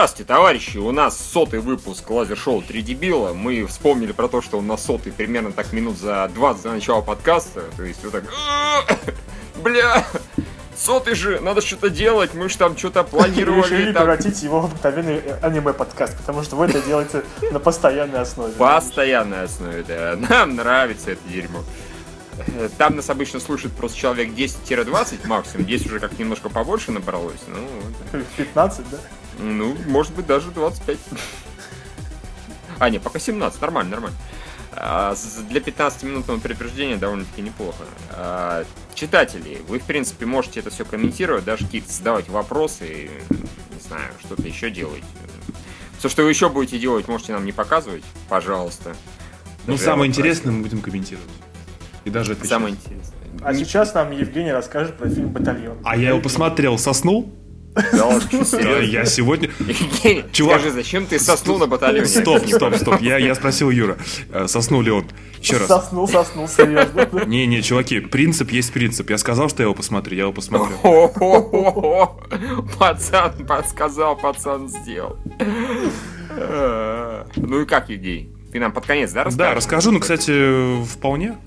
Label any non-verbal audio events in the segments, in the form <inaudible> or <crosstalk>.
Здравствуйте, товарищи! У нас сотый выпуск лазер-шоу 3 дебила. Мы вспомнили про то, что у нас сотый примерно так минут за 20 до начала подкаста. То есть вот так... Бля! Сотый же, надо что-то делать, мы же там что-то планировали. Решили там... превратить его в обыкновенный аниме-подкаст, потому что вы это делаете на постоянной основе. Постоянной основе, да. Нам нравится это дерьмо. Там нас обычно слушает просто человек 10-20 максимум. Здесь уже как немножко побольше набралось. Ну, 15, да? Ну, может быть, даже 25. А, не, пока 17, нормально, нормально. А, для 15-минутного предупреждения довольно-таки неплохо. А, читатели, вы, в принципе, можете это все комментировать, даже какие-то задавать вопросы, не знаю, что-то еще делать. Все, что вы еще будете делать, можете нам не показывать, пожалуйста. Ну, самое интересное мы будем комментировать. И даже отвечать. Самое интересное. А сейчас нам Евгений расскажет про фильм «Батальон». А я его посмотрел, соснул? Да серьезно? Я сегодня... Евгений, Чувак. скажи, зачем ты соснул на батальоне? Стоп, стоп, стоп. Я, я спросил Юра, э, соснул ли он. Еще раз. Соснул, соснул, серьезно. Не-не, чуваки, принцип есть принцип. Я сказал, что я его посмотрю, я его посмотрю. Пацан подсказал, пацан сделал. Э, Ну и как, Евгений? Ты нам под конец, да, расскажешь? Да, расскажу, ну, кстати, вполне.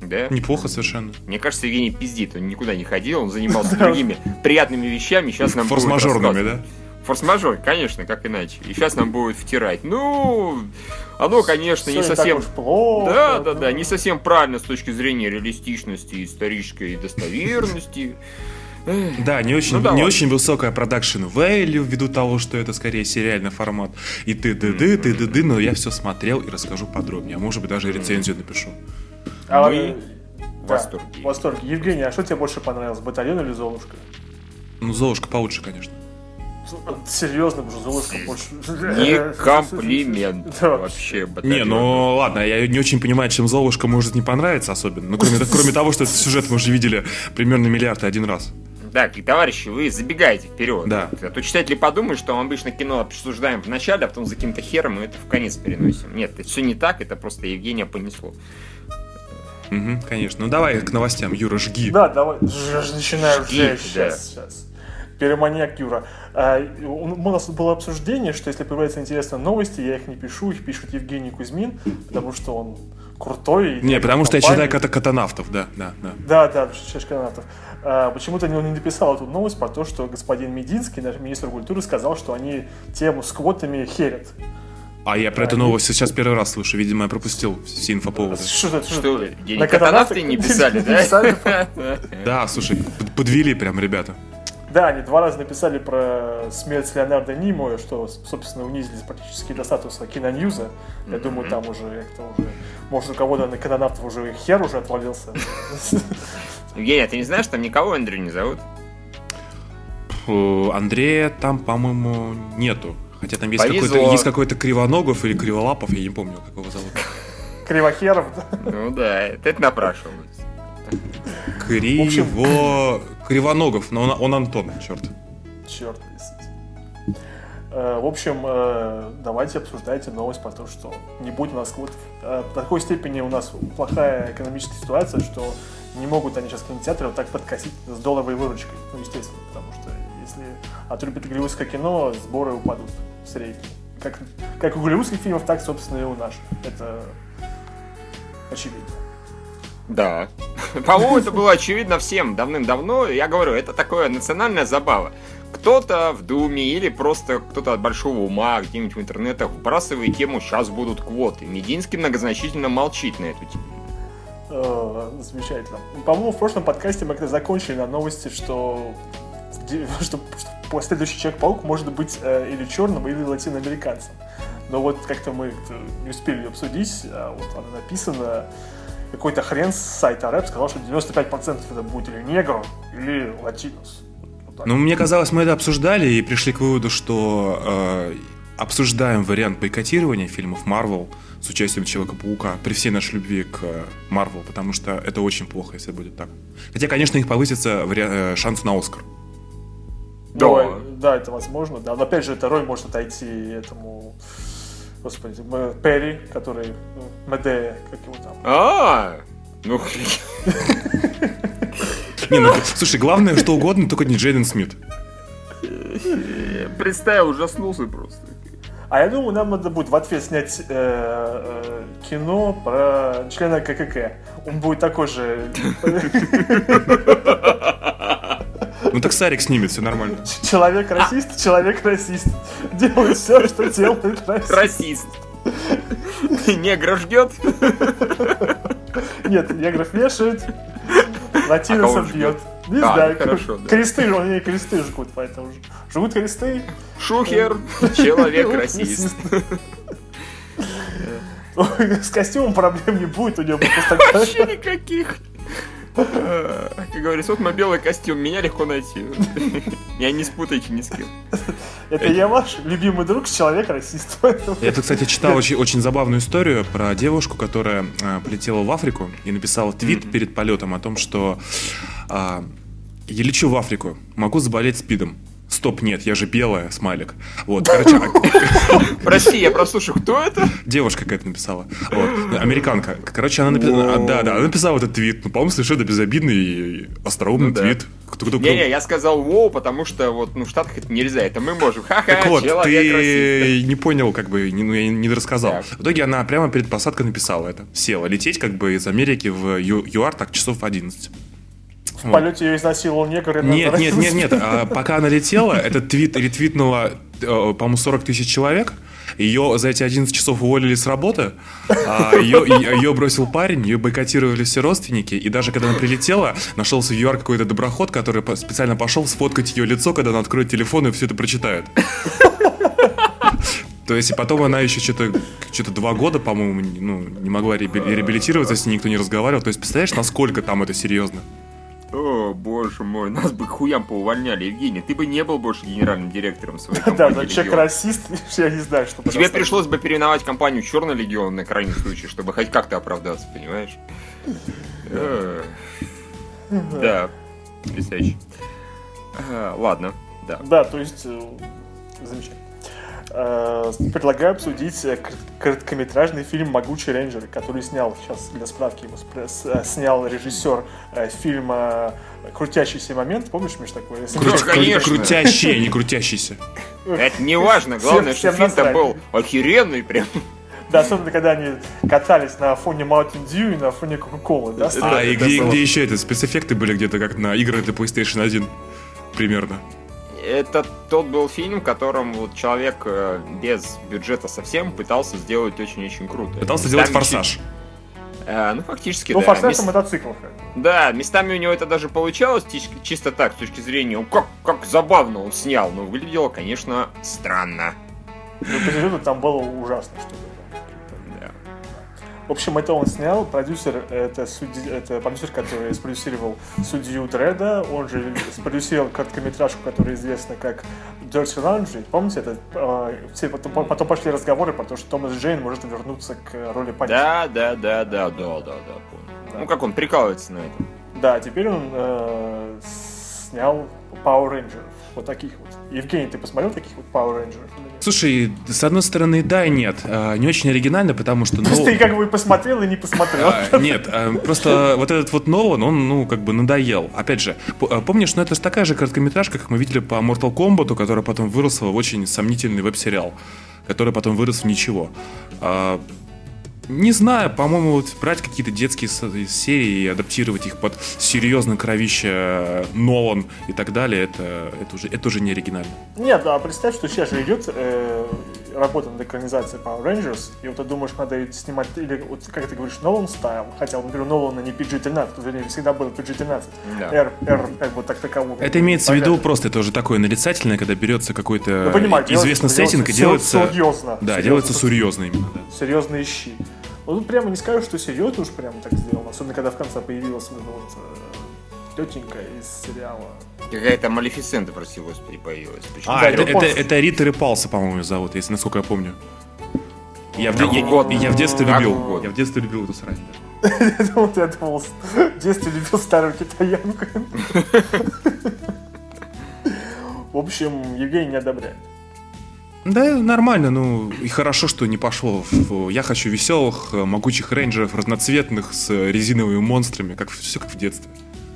Да? Неплохо совершенно. Мне кажется, Евгений пиздит, он никуда не ходил, он занимался <laughs> другими приятными вещами, сейчас нам Форс-мажорными, да? Форс-мажор, конечно, как иначе. И сейчас нам будет втирать. Ну, оно, конечно, не совсем... плохо. Да, да, да, не совсем правильно с точки зрения реалистичности, исторической достоверности. Да, не очень, Ну, не очень высокая продакшн value ввиду того, что это скорее сериальный формат. И ты ды ды ты ды ды но я все смотрел и расскажу подробнее. А может быть даже рецензию напишу. А, Мы э, в да, восторге. в восторге. Евгений, а что тебе больше понравилось, «Батальон» или «Золушка»? Ну, Золушка получше, конечно. Серьезно, уже «Золушка» больше... Не <laughs> комплимент Да. вообще. Не, батальон. ну ладно, я не очень понимаю, чем Золушка может не понравиться особенно. Ну, кроме, <laughs> кроме того, что этот сюжет мы уже видели примерно миллиард и один раз. Так, и товарищи, вы забегаете вперед. Да. А то читатели подумают, что мы обычно кино обсуждаем в начале, а потом за каким-то хером мы это в конец переносим. Нет, это все не так, это просто Евгения понесло. Мгм, конечно. Ну, давай к новостям, Юра, жги. Да, давай, начинаю Жги, сейчас, сейчас. Пироманьяк Юра. А, у нас было обсуждение, что если появляются интересные новости, я их не пишу, их пишет Евгений Кузьмин, потому что он крутой. Не, потому что я читаю ката катанавтов, да, да, да. Да, да, читаешь канатов. А, почему-то он не написал эту новость про то, что господин Мединский, наш министр культуры, сказал, что они тему с квотами херят. А я про эту новость сейчас первый раз слышу, видимо, я пропустил все инфоповоды. Что На катанавты не писали, да? <laughs> Да, слушай, под- подвели прям ребята. Да, они два раза написали про смерть Леонардо Нимоя, что, собственно, унизили практически до статуса киноньюза. Я думаю, там уже как-то уже... Может, у кого-то на канонавтов уже хер уже отвалился. Евгений, а ты не знаешь, там никого Эндрю не зовут? Андрея там, по-моему, нету. Хотя там есть Повезло. какой-то, есть какой-то Кривоногов или Криволапов, я не помню, как его зовут. Кривохеров, да. Ну да, это напрашивалось. Криво... Кривоногов, но он, он Антон, черт. Черт. Э, В общем, э, давайте обсуждайте новость про то, что не будет у нас квотов. Э, В такой степени у нас плохая экономическая ситуация, что не могут они сейчас кинотеатры вот так подкосить с долларовой выручкой. Ну, естественно, потому что если отрубят голливудское кино, сборы упадут в среднем. Как, как у голливудских фильмов, так, собственно, и у наших. Это очевидно. Да. <laughs> По-моему, это было очевидно всем давным-давно. Я говорю, это такое национальная забава. Кто-то в Думе или просто кто-то от большого ума где-нибудь в интернетах вбрасывает тему «сейчас будут квоты». Мединский многозначительно молчит на эту тему. Э, Замечательно. По-моему, в прошлом подкасте мы как-то закончили на новости, что, что, <laughs> что следующий Человек-паук может быть э, или черным, или латиноамериканцем. Но вот как-то мы не успели ее обсудить, а вот она написана, какой-то хрен с сайта рэп сказал, что 95% это будет или негр, или латинос. Вот. Ну, мне казалось, мы это обсуждали и пришли к выводу, что э, обсуждаем вариант бойкотирования фильмов Марвел с участием Человека-паука при всей нашей любви к Марвел, потому что это очень плохо, если будет так. Хотя, конечно, их повысится вариа- э, шанс на Оскар. Но, Да. э, да, это возможно, да. Но опять же, эта роль может отойти этому, господи, М- Перри, который, ну, Медея, как его там. А, ну, Не, ну, слушай, главное, что угодно, только не Джейден Смит. Представил, ужаснулся просто. А я думаю, нам надо будет в ответ снять э, э, кино про члена ККК. Он будет такой же... <laughs> Ну так Сарик снимет, все нормально. Человек-расист, человек-расист. Делает все, что делает расист. Расист. Негра ждет. Нет, негров вешают, латиносов ждет? бьет. Не А, знаю, ну хорошо, да. кресты, у них кресты жгут, поэтому жгут кресты. Шухер, <laughs> человек-расист. С костюмом проблем не будет, у него Вообще никаких. Э, Как говорится, вот мой белый костюм, меня легко найти. Я не спутайте ни с кем. Это я ваш любимый друг, человек-расист. поэтому- Я тут, кстати, читал очень, очень забавную историю про девушку, которая э, полетела в Африку и написала твит перед полетом о том, что а, я лечу в Африку, могу заболеть спидом. Стоп, нет, я же белая, смайлик. Вот, <laughs> короче, а- Прости, я прослушаю, кто это? девушка какая-то написала. Вот, американка. Короче, она написала... Да, да, она написала этот твит. Ну, по-моему, совершенно безобидный и остроумный Ну твит. Не-не, я сказал воу, потому что вот ну, в Штатах это нельзя, это мы можем. Ха-ха, Так вот, ты не понял, как бы, ну, я не рассказал. В итоге она прямо перед посадкой написала это. Села лететь как бы из Америки в ЮАР так часов 11. В полете ее изнасиловал негр. Нет, нет, нет, нет. а пока она летела, <laughs> этот твит ретвитнуло, э, по-моему, 40 тысяч человек. Ее за эти 11 часов уволили с работы, а ее, и- ее бросил парень, ее бойкотировали все родственники, и даже когда она прилетела, нашелся в ЮАР какой-то доброход, который специально пошел сфоткать ее лицо, когда она откроет телефон и все это прочитает. <laughs> То есть, и потом она еще что-то что два года, по-моему, не- ну, не могла реаби- реабилитироваться, с ней никто не разговаривал. То есть, представляешь, насколько там это серьезно? О, боже мой, нас бы хуям поувольняли, Евгений. Ты бы не был больше генеральным директором своей Да, компании. да, «Легион». человек-расист, <laughs> я не знаю, что Тебе пришлось бы переименовать компанию Черный Легион на крайний случай, чтобы хоть как-то оправдаться, понимаешь? Э, Да, потрясающе. Э, Ладно, да. Да, то есть, э, замечательно. Э, Предлагаю обсудить э, кор- короткометражный фильм «Могучий рейнджер», который снял, сейчас для справки его э, снял режиссер фильма «Крутящийся момент». Помнишь, Миш, Кру- кру- конечно. Крутящий, не <laughs> крутящийся. Это не важно, главное, что фильм-то был охеренный прям. Да, особенно, когда они катались на фоне Mountain Dew и на фоне Кока-Колы, да? А, и где, где еще это? Спецэффекты были где-то как на игры для PlayStation 1. Примерно. Это тот был фильм, в котором вот человек э, без бюджета совсем пытался сделать очень-очень круто. Пытался сделать форсаж. чуть- Э, ну, фактически, Ну, да. форсаж Мес- на мотоциклах. Да, местами у него это даже получалось, чисто так, с точки зрения, ну, как, как забавно он снял, но выглядело, конечно, странно. Ну, по сюжету там было ужасно что-то. Да. В общем, это он снял. Продюсер это, судьи, это продюсер, который спродюсировал судью Дреда. Он же спродюсировал короткометражку, которая известна как Dirty Laundry. Помните, это э, все потом, потом пошли разговоры про то, что Томас Джейн может вернуться к роли Панча. Да, да, да, да, да, да, да, понял. Ну, как он прикалывается на этом. Да, теперь он э, снял Power Rangers. Вот таких вот. Евгений, ты посмотрел таких вот Power Rangers? Слушай, с одной стороны, да и нет. А, Не очень оригинально, потому что... <laughs> То есть ну, ты как бы посмотрел и не посмотрел. а, Нет, а, просто вот этот вот Нолан, он, ну, как бы надоел. Опять же, помнишь, ну это же такая же короткометражка, как мы видели по Mortal Kombat, которая потом выросла в очень сомнительный веб-сериал, который потом вырос в ничего. Не знаю, по-моему, вот брать какие-то детские серии и адаптировать их под серьезно кровище э, Нолан и так далее, это, это, уже, это уже не оригинально. Нет, а представь, что сейчас же идет э, работа над экранизацией Power Rangers, и вот ты думаешь, надо снимать, или вот как ты говоришь, Нолан стайл, хотя, например, Нолана не PG-13, вернее, всегда был PG-13, Да. R, R, как бы так такового. Это имеется в виду просто, это уже такое нарицательное, когда берется какой-то Ну, известный делается- сеттинг и делается делается... серьезно. Да, Серьезно. делается серьезно именно. да. Серьезные щи. Вот тут прямо не скажу, что серьезно уж прямо так сделано, особенно когда в конце появилась вот вот э, тетенька из сериала. Какая-то Малефисента, прости господи, появилась. Почему? А, Да, это, это, это Рита Репалса, по-моему, зовут, если насколько я помню. Я в, я- угодно. я в детстве любил. Я в детстве любил эту срань. да. Это <laughs> вот я думал, в детстве любил старую китаянку. <laughs> В общем, Евгений не одобряет. Да, нормально, ну и хорошо, что не пошло. Я хочу веселых, э, могучих рейнджеров, разноцветных, с резиновыми монстрами, как все как в детстве.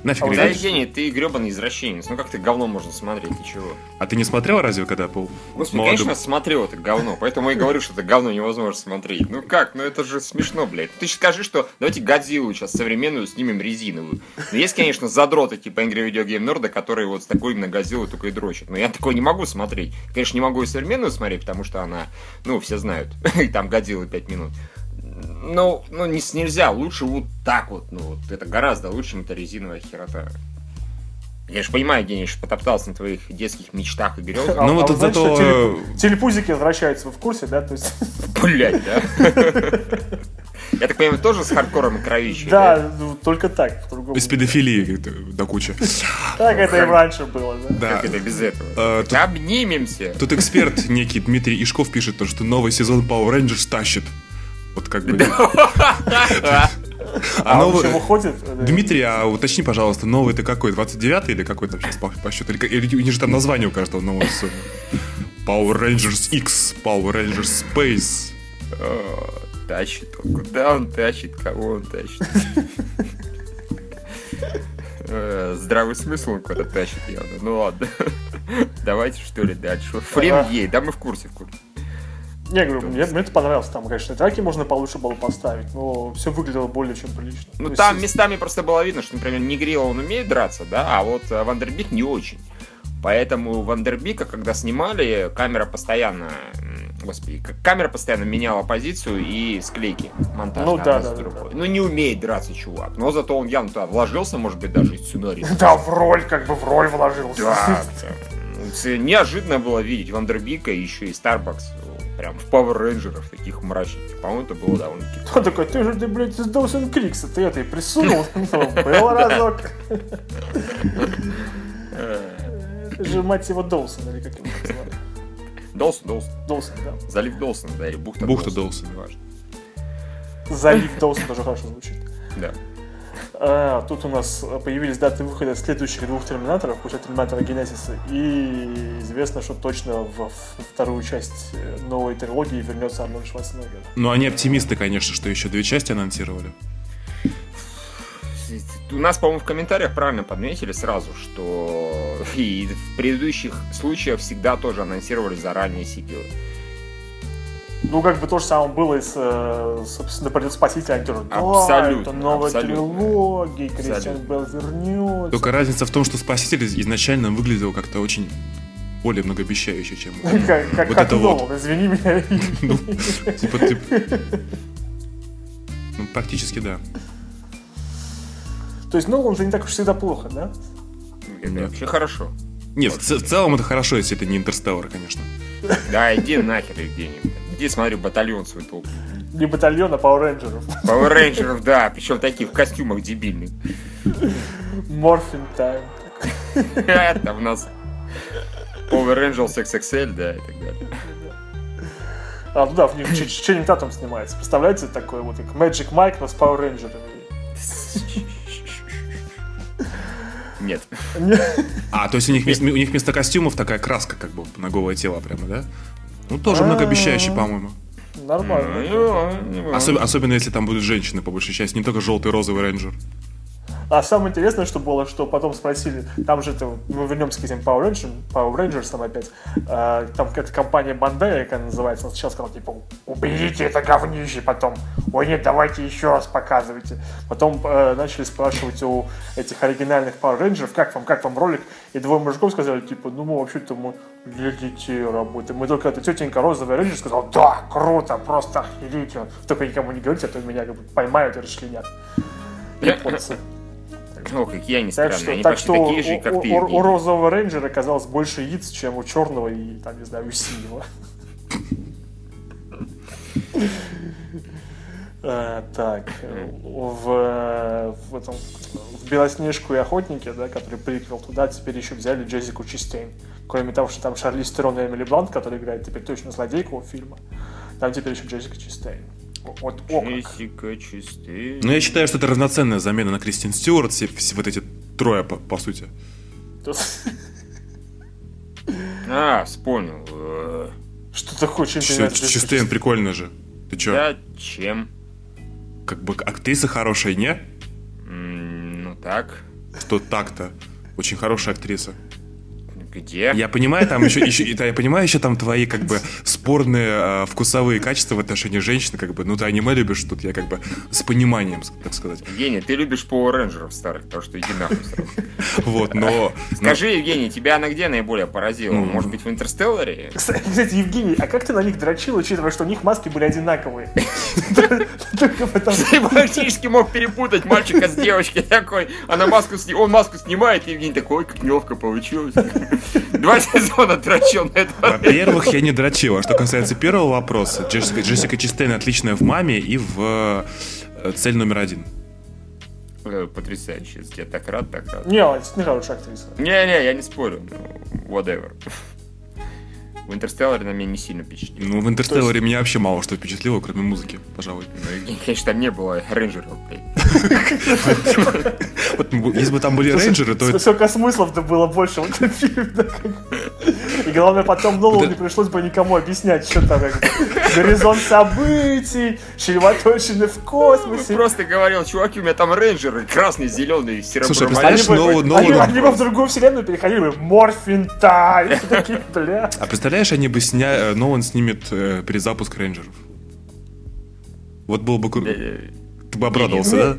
Нафиг А Да. Евгений, ты гребаный извращенец. Ну как ты говно можно смотреть, ты чего? А ты не смотрел разве, когда был Господи, молодым? конечно, смотрел это говно, поэтому я и говорю, что это говно невозможно смотреть. Ну как, ну это же смешно, блядь. Ты скажи, что давайте Годзиллу сейчас современную снимем резиновую. Ну, есть, конечно, задроты типа Angry Video Game Nerd, которые вот с такой именно Годзиллой только и дрочат. Но я такое не могу смотреть. Конечно, не могу и современную смотреть, потому что она, ну, все знают, <laughs> и там Годзилла 5 минут. Ну, ну не, нельзя, лучше вот так вот, ну, вот это гораздо лучше, чем эта резиновая херота. Я же понимаю, Евгений, что потоптался на твоих детских мечтах и грезах. А- Ну а вот вы знаете, зато- что телеп- телепузики возвращаются, вы в курсе, да? То есть, <laughs> Блять, да? <laughs> Я так понимаю, тоже с хардкором и кровищей? да, ну, только так, по-другому. Из педофилии э, до кучи. Так это и раньше было, да? Как это без этого? Э, тут- Обнимемся. Тут эксперт некий Дмитрий Ишков пишет, то, что новый сезон Power Rangers тащит. Вот как бы... А, А он новый- еще выходит? э, Дмитрий, а уточни, пожалуйста, новый ты какой? 29 или какой там сейчас по, по счету? Или, или у них же там название у каждого нового сезона. Power Rangers X, Power Rangers Space. О, Тащит он. Куда он тащит? Кого он тащит? Э, Здравый смысл он куда-то тащит явно. Ну ладно. Давайте что ли дальше. Фрин Ага. ей, да мы в курсе, в курсе. Не, я говорю, мне, мне это понравилось. Там, конечно, драки можно получше было поставить, но все выглядело более чем прилично. Ну То там есть, местами просто было видно, что, например, Негрила он умеет драться, да, а вот э, Вандербик не очень. Поэтому Вандербика, когда снимали, камера постоянно, господи, камера постоянно меняла позицию и склейки монтаж. Ну да, да, другой. да. Ну не умеет драться чувак, но зато он явно туда вложился, может быть, даже и сценарий. Да, в роль, как бы в роль вложился. Да, Неожиданно было видеть Вандербика и еще и Старбакс прям в Power Рейнджеров таких мрачных. По-моему, это было довольно Он такой, ты же, ты, блядь, из Доусон Крикса, ты это и присунул. Ну, Был разок. Это же, мать его, Доусон, или как его там звали? Долсон, Долсон. Доусон, да. Залив Долсона, да, или бухта Бухта Долсона. неважно. Залив Доусон тоже хорошо звучит. Да. А, тут у нас появились даты выхода следующих двух терминаторов, после терминатора Генезиса, и известно, что точно во вторую часть э, новой трилогии вернется Арнольд Шварценеггер. Ну, они оптимисты, конечно, что еще две части анонсировали. У нас, по-моему, в комментариях правильно подметили сразу, что и в предыдущих случаях всегда тоже анонсировали заранее сиквелы. Ну, как бы то же самое было и с, э, собственно, «Придет спаситель», они тоже, да, Абсолютно, это новая абсолютно. трилогия, Кристиан. Белл вернется. Только разница в том, что Спаситель изначально выглядел как-то очень более многообещающе, чем... Как, как, Вот как это вот. Нолан, извини меня. <laughs> Ну, типа ты... Ну, практически да. То есть Нолан же не так уж всегда плохо, да? Это Нет. вообще хорошо. Нет, в, в целом это хорошо, если это не Интерстеллар, конечно. Да, иди нахер, Евгений. Иди смотри батальон свой толк. Не батальон, а Power Rangers. Power Рейнджеров, да, причем таких в костюмах дебильных. Морфин Тайм. <laughs> Там у нас Power Rangers XXL, да, и так далее. А, ну да, в них Ч- Ч- Ченнинг Татум снимается. Представляете, такой вот как Magic Mike, но с Power Rangers. Нет. А, то есть у них, вместо, у них вместо костюмов такая краска как бы на голое тело прямо, да? Ну, тоже многообещающе, по-моему. Нормально. Ну, Особ- особенно если там будут женщины, по большей части, не только желтый, розовый рейнджер. А самое интересное, что было, что потом спросили, там же это, мы вернемся к этим Power Rangers, Power Rangers там опять, а, там какая-то компания Bandai, как она называется, она сначала сказала, типа, уберите это говнище, потом, ой нет, давайте еще раз показывайте. Потом э, начали спрашивать у этих оригинальных Power Rangers, как вам, как вам ролик, и двое мужиков сказали, типа, ну мы вообще-то мы для детей работаем. Мы только эта тетенька розовая рейнджер сказала, да, круто, просто охерительно. Только никому не говорите, а то меня как бы поймают и расчленят. Японцы. Ну, как я не Так что, они так почти что такие же, у, как у- ты, у- у розового рейнджера оказалось больше яиц, чем у черного и, там, не знаю, у синего. Э, <laughs> Так, в, в этом в Белоснежку и Охотники, да, который приквел туда, теперь еще взяли Джессику Чистейн. Кроме того, что там Шарли Стерон и Эмили Блант, который играет теперь точно злодейку фильма, там теперь еще Джессика Чистейн. Вот, о как. Джессика Чистейн. Ну, я считаю, что это равноценная замена на Кристин Стюарт, все, все вот эти трое, по, по сути. А, вспомнил. Э, Что такое, чем тебе Чё- нравится Джессика Чистейн прикольно же. Ты чё, Да, чем? как бы актриса хорошая, не? Ну так. что так-то. Очень хорошая актриса. Где? Я понимаю, там еще, еще, я понимаю еще там твои как бы спорные э, вкусовые качества в отношении женщин, как бы, ну ты аниме любишь, тут я как бы с пониманием, так сказать. Евгений, ты любишь Power Rangers старых, так что иди нахуй сразу. <laughs> Вот, но... Скажи, Евгений, тебя она где наиболее поразила? Может быть, в Интерстелларе? Кстати, Евгений, а как ты на них дрочил, учитывая, что у них маски были одинаковые? Только потому Ты практически мог перепутать мальчика с девочкой такой. Она маску. Он маску снимает, и Евгений такой, «Ой, как неловко получилось. Два сезона дрочил на это. Во-первых, я не дрочил. А что касается первого вопроса, Джессика, Джессика Честейн отличная в «Маме» и в э, «Цель номер один». Э, Потрясающе. Я так рад, так рад. Не, она действительно хорошая актриса. Не-не, я не спорю. Ну, Whatever. В Интерстелларе на меня не сильно впечатлило. Ну, в «Интерстелларе» меня вообще мало что впечатлило, кроме музыки, пожалуй. Ну, Евгений, конечно, там не было рейнджеров, блядь. Вот, если бы там были рейнджеры, то Сколько смыслов-то было больше в этом фильме. Главное, потом Нолану не пришлось бы никому объяснять, что там горизонт событий, чревоточины в Ну, космосе. просто говорил, чуваки, у меня там рейнджеры, красный, зеленый, Слушай, серо-бурмалин. представляешь, Они бы- Нолан- они, бы в другую вселенную переходили бы. Морфин тайм. <laughs> Такие, бля. А представляешь, они бы сня... э, Нолан снимет э, перезапуск рейнджеров. Вот было бы круто. Э, Ты бы обрадовался, да?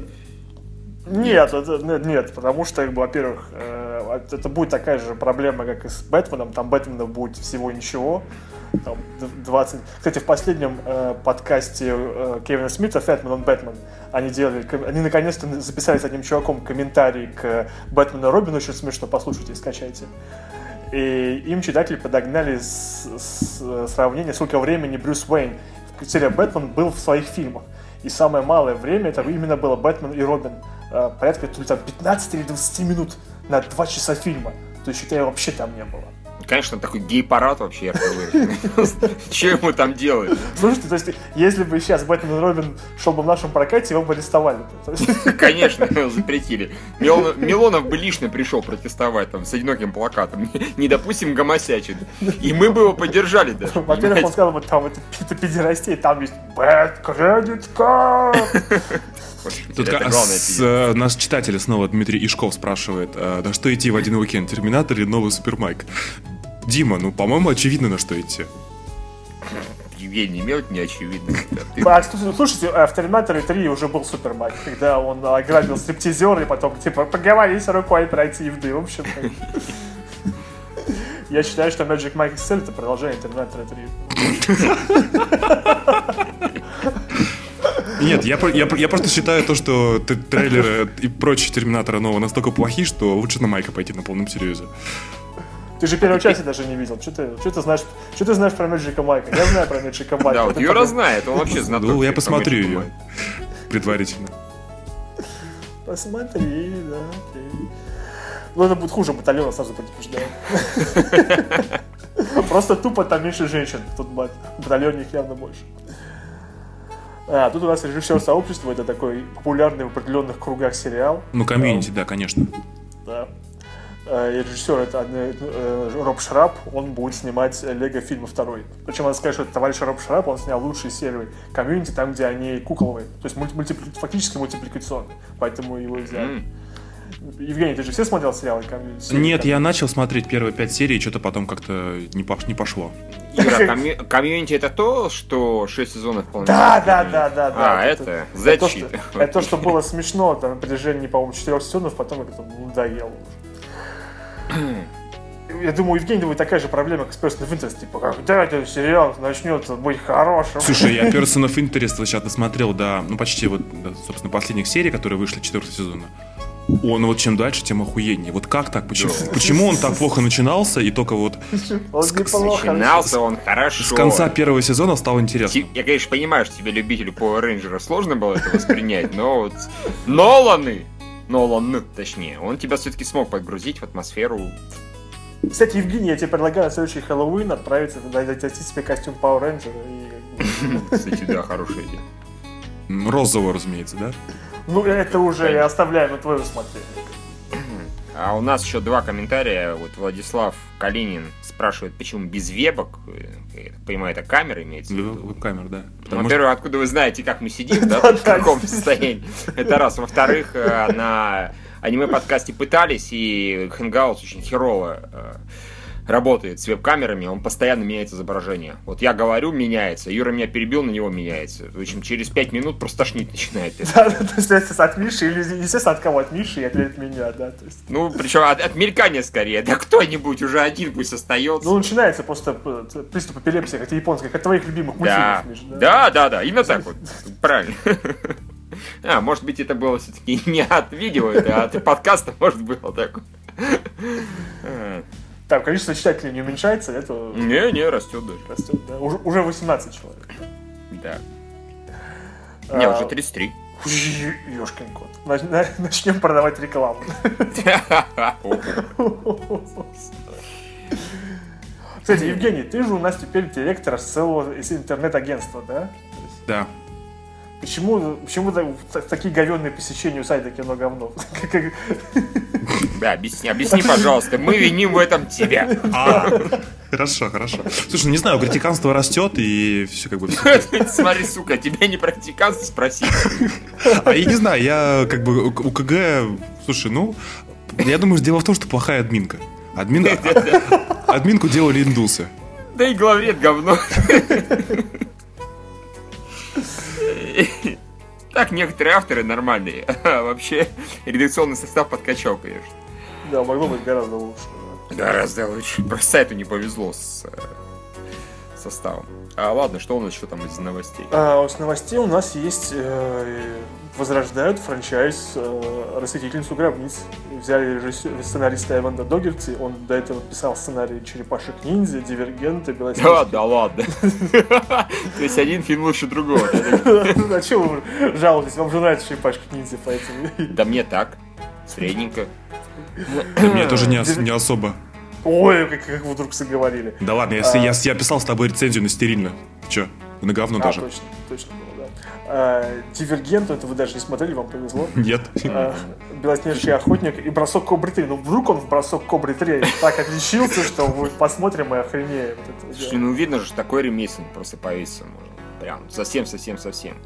Нет, это- нет, нет, потому что, как бы, во-первых, э, это будет такая же проблема, как и с Бэтменом. Там Бэтмена будет всего ничего. Там д- 20... Кстати, в последнем э, подкасте э, Кевина Смита «Фэтмен он Бэтмен» они делали, они наконец-то записали с одним чуваком комментарий к Бэтмену и Робину, очень смешно, послушайте, скачайте. И им читатели подогнали с- с- сравнение, сколько времени Брюс Уэйн в серии Бэтмен был в своих фильмах. И самое малое время это именно было Бэтмен и Робин. Э, Порядка то ли там 15 или 20 минут на 2 часа фильма. То есть, считай, вообще там не было. Конечно, такой гей-парад вообще. <laughs> Че ему там делать? Слушайте, то есть, если бы сейчас Бэтмен Робин шел бы в нашем прокате, его бы арестовали. бы. <laughs> Конечно, его запретили. Милонов, бы лично пришел протестовать там с одиноким плакатом. <laughs> Не, допустим гомосячить. И мы бы его поддержали даже. Во-первых, он сказал, вот там это, это педерастия, там есть Bad Господи, Тут это с, э, наш читатель снова Дмитрий Ишков спрашивает, э, на что идти в один уикенд, Терминатор или новый Супермайк? Дима, ну, по-моему, очевидно, на что идти. Евгений Мелк не очевидно. <laughs> А, слушайте, а в Терминаторе 3 уже был Супермайк, когда он ограбил стриптизера и потом, типа, поговорить рукой противный. В общем, как- я считаю, что Magic Mike XL это продолжение Терминатора 3. <laughs> Нет, я, я, я просто считаю то, что трейлеры и прочие Терминатора нового настолько плохи, что лучше на Майка пойти на полном серьезе. Ты же первую часть даже не видел. Что ты, что ты знаешь, что ты знаешь про Мэджика Майка? Я знаю про Мэджика Майка. Да, вот Юра знает, он вообще знаток. Ну, я по посмотрю ее предварительно. Посмотри, да. Ну, это будет хуже батальона, сразу предупреждаю. <laughs> Просто тупо там меньше женщин. Тут бат- в батальоне их явно больше. А, тут у нас режиссер сообщества, это такой популярный в определенных кругах сериал. Ну, комьюнити, да, конечно. Да. Э, И режиссер это э, Роб Шраб, он будет снимать Лего фильмы второй. Причем надо сказать, что это товарищ Роб Шраб, он снял лучшие серии комьюнити, там, где они кукловые. То есть мульти- мультипли- фактически мультипликационные. Поэтому его взяли. М. Евгений, ты же все смотрел сериалы комьюнити? Нет, я начал смотреть первые пять серий, что-то потом как-то не, пош- не пошло. Ира, комью- комьюнити это то, что 6 сезонов полностью? Да, да, да, да, да. А, это? Это то, Защита. что, это то, что было смешно там, на протяжении, по-моему, четырех сезонов, потом это надоело уже. <clears throat> Я думаю, у Евгения будет такая же проблема, как с Person of Interest, типа, когда этот сериал начнет быть хорошим? Слушай, я <laughs> Person of Interest вот сейчас досмотрел до, ну, почти вот, до, собственно, последних серий, которые вышли четвертого сезона. Он вот чем дальше, тем охуеннее. Вот как так? Почему, Да. почему он так плохо начинался, и только вот Он с- неплохо. Начинался он хорошо. с конца первого сезона стало интересно. Ти- Я, конечно, понимаю, что тебе, любителю Power Rangers, сложно было это воспринять, но вот Ноланы, Нолан, точнее, он тебя все-таки смог подгрузить в атмосферу. Кстати, Евгений, я тебе предлагаю на следующий Хэллоуин отправиться туда и найти себе костюм Power Ranger. И... <laughs> Кстати, да, хорошая идея. Розового, разумеется, да? Ну, это уже я оставляю на твое усмотрение. А у нас еще два комментария. Вот Владислав Калинин спрашивает, почему без вебок. Я так понимаю, это камера имеется в виду. Веб-камер, да. Ну, Потому что- Во-первых, откуда вы знаете, как мы сидим, <laughs> да, в каком состоянии? Это раз. Во-вторых, э, на аниме-подкасте пытались, и Hangouts очень херово э, работает с веб-камерами, он постоянно меняет изображение. Вот я говорю, меняется, Юра меня перебил, на него меняется. В общем, через 5 минут просто тошнить начинает. <laughs> Да, то есть, если от Миши, или, естественно, от кого? От Миши и от, меня, да. То есть. Ну, причем от, от мелькания скорее. Да кто-нибудь уже один пусть остается. Ну, начинается просто приступ эпилепсии, как японская, как твоих любимых да. мультфильмов, Миш. Да, да, да, именно так вот. <laughs> Правильно. <laughs> А, может быть, это было все-таки не от видео, это от подкаста, может, было так. Так, количество читателей не уменьшается, это... Не, не, растет даже. Растет, да. Уже, уже 18 человек. Да. Не, А, уже 33. Ёшкин кот. Нач- Начнем продавать рекламу. <laughs> Кстати, Евгений, ты же у нас теперь директор целого интернет-агентства, да? Да. Почему, почему та- та- такие говенные посещения у сайта кино говно? <laughs> Да, объясни, объясни, пожалуйста. Мы виним в этом тебя. А, хорошо, хорошо. Слушай, ну не знаю, критиканство растет, и все как бы... <laughs> Смотри, сука, тебя не практиканство спросить. А я не знаю, я как бы у КГ... Слушай, ну, я думаю, дело в том, что плохая админка. Админ... а- Админку делали индусы. Да и главред говно. Так, некоторые авторы нормальные. <laughs> А вообще, редакционный состав подкачал, конечно. Да, могло быть гораздо лучше. да. Гораздо лучше. Просто сайту не повезло с э, составом. А ладно, что у нас еще там из новостей? А, с новостей у нас есть э, возрождают франчайз э, «Расхитительницу гробниц». Взяли режиссер- сценариста Эванда Догерти, он до этого писал сценарий «Черепашек ниндзя», «Дивергента», Да, «Белоснежки». да ладно. То есть один фильм лучше другого. <laughs> А чего вы жалуетесь? Вам же нравится «Черепашки ниндзя», поэтому... Да мне так. Средненько. Мне тоже не особо. Ой, как, как вы вдруг заговорили. Да ладно, я, с- я, я писал с тобой рецензию на стерильно. Чё? На говно А, даже. точно, точно было, да. А, «Дивергент», это вы даже не смотрели, вам повезло. Нет. А, Белоснежный охотник и бросок Кобры 3. Ну, вдруг он в бросок Кобры 3 так отличился, что мы посмотрим и охренеем. Слушай, ну видно же, такой ремесленник просто повеситься можно. Прям совсем-совсем-совсем.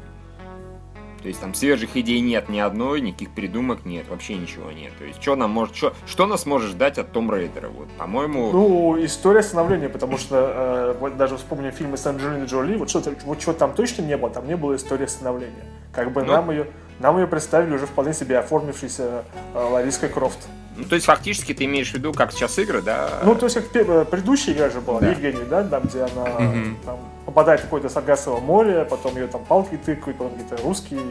То есть там свежих идей нет ни одной, никаких придумок нет, вообще ничего нет. То есть что нам может, что, что нас может ждать от Том Рейдера? Вот, по-моему, Ну, история становления, потому что э, вот даже вспомним фильмы с Анджелиной Джоли, вот что вот чего там точно не было, там не было истории становления. Как бы Ну. нам ее нам ее представили уже вполне себе оформившейся э, Лариской Крофт. ну, то есть фактически ты имеешь в виду, как сейчас игры, да? Ну, то есть, как э, предыдущая игра же была, Да. Евгений, да, там, где она Мгм. там, попадает в какое-то Саргассово море, потом ее там палки тыкают, потом какие-то русские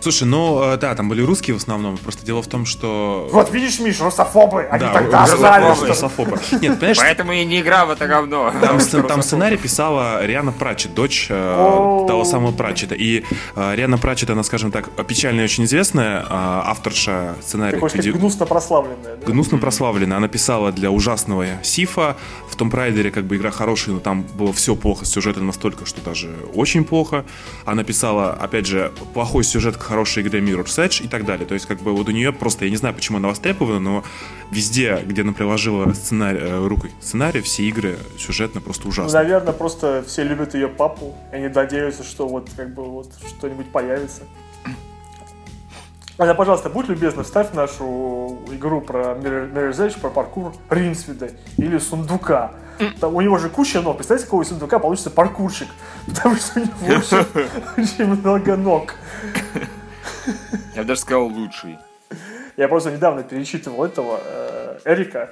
Слушай, ну э, да, там были русские в основном. Просто дело в том, что... Вот видишь, Миш, русофобы, они Да, тогда русофобы, знали, что... русофобы. Нет, понимаешь, <laughs> Поэтому и не игра в это говно. Там, там сценарий писала Риана Пратчет, дочь э, того самого Пратчета. И э, Риана Пратчет, она, скажем так, печально и очень известная э, авторша Ты сценария. хочешь сказать, видео- гнусно прославленная, да? Гнусно прославлена. Она писала для ужасного Сифа. В Том Прайдере как бы игра хорошая, но там было все плохо с сюжетом настолько, что даже очень плохо. Она писала, опять же, плохой сюжет к хорошей игре Mirror's Edge и так далее. То есть как бы вот у нее просто, я не знаю, почему она востребована, но везде, где она приложила сценарий, э, рукой сценарий, все игры сюжетно просто ужасны. наверное, просто все любят ее папу, и они надеются, что вот как бы вот что-нибудь появится. Аня, пожалуйста, будь любезна, вставь нашу игру про Mirror- Mirror's Edge, про паркур Ринсвида или Сундука. Там, у него же куча ног. Представляете, какого Сундука получится паркурщик? <laughs> Потому что у него <laughs> очень, очень много ног. Я бы даже сказал лучший. Я просто недавно перечитывал этого э, Эрика,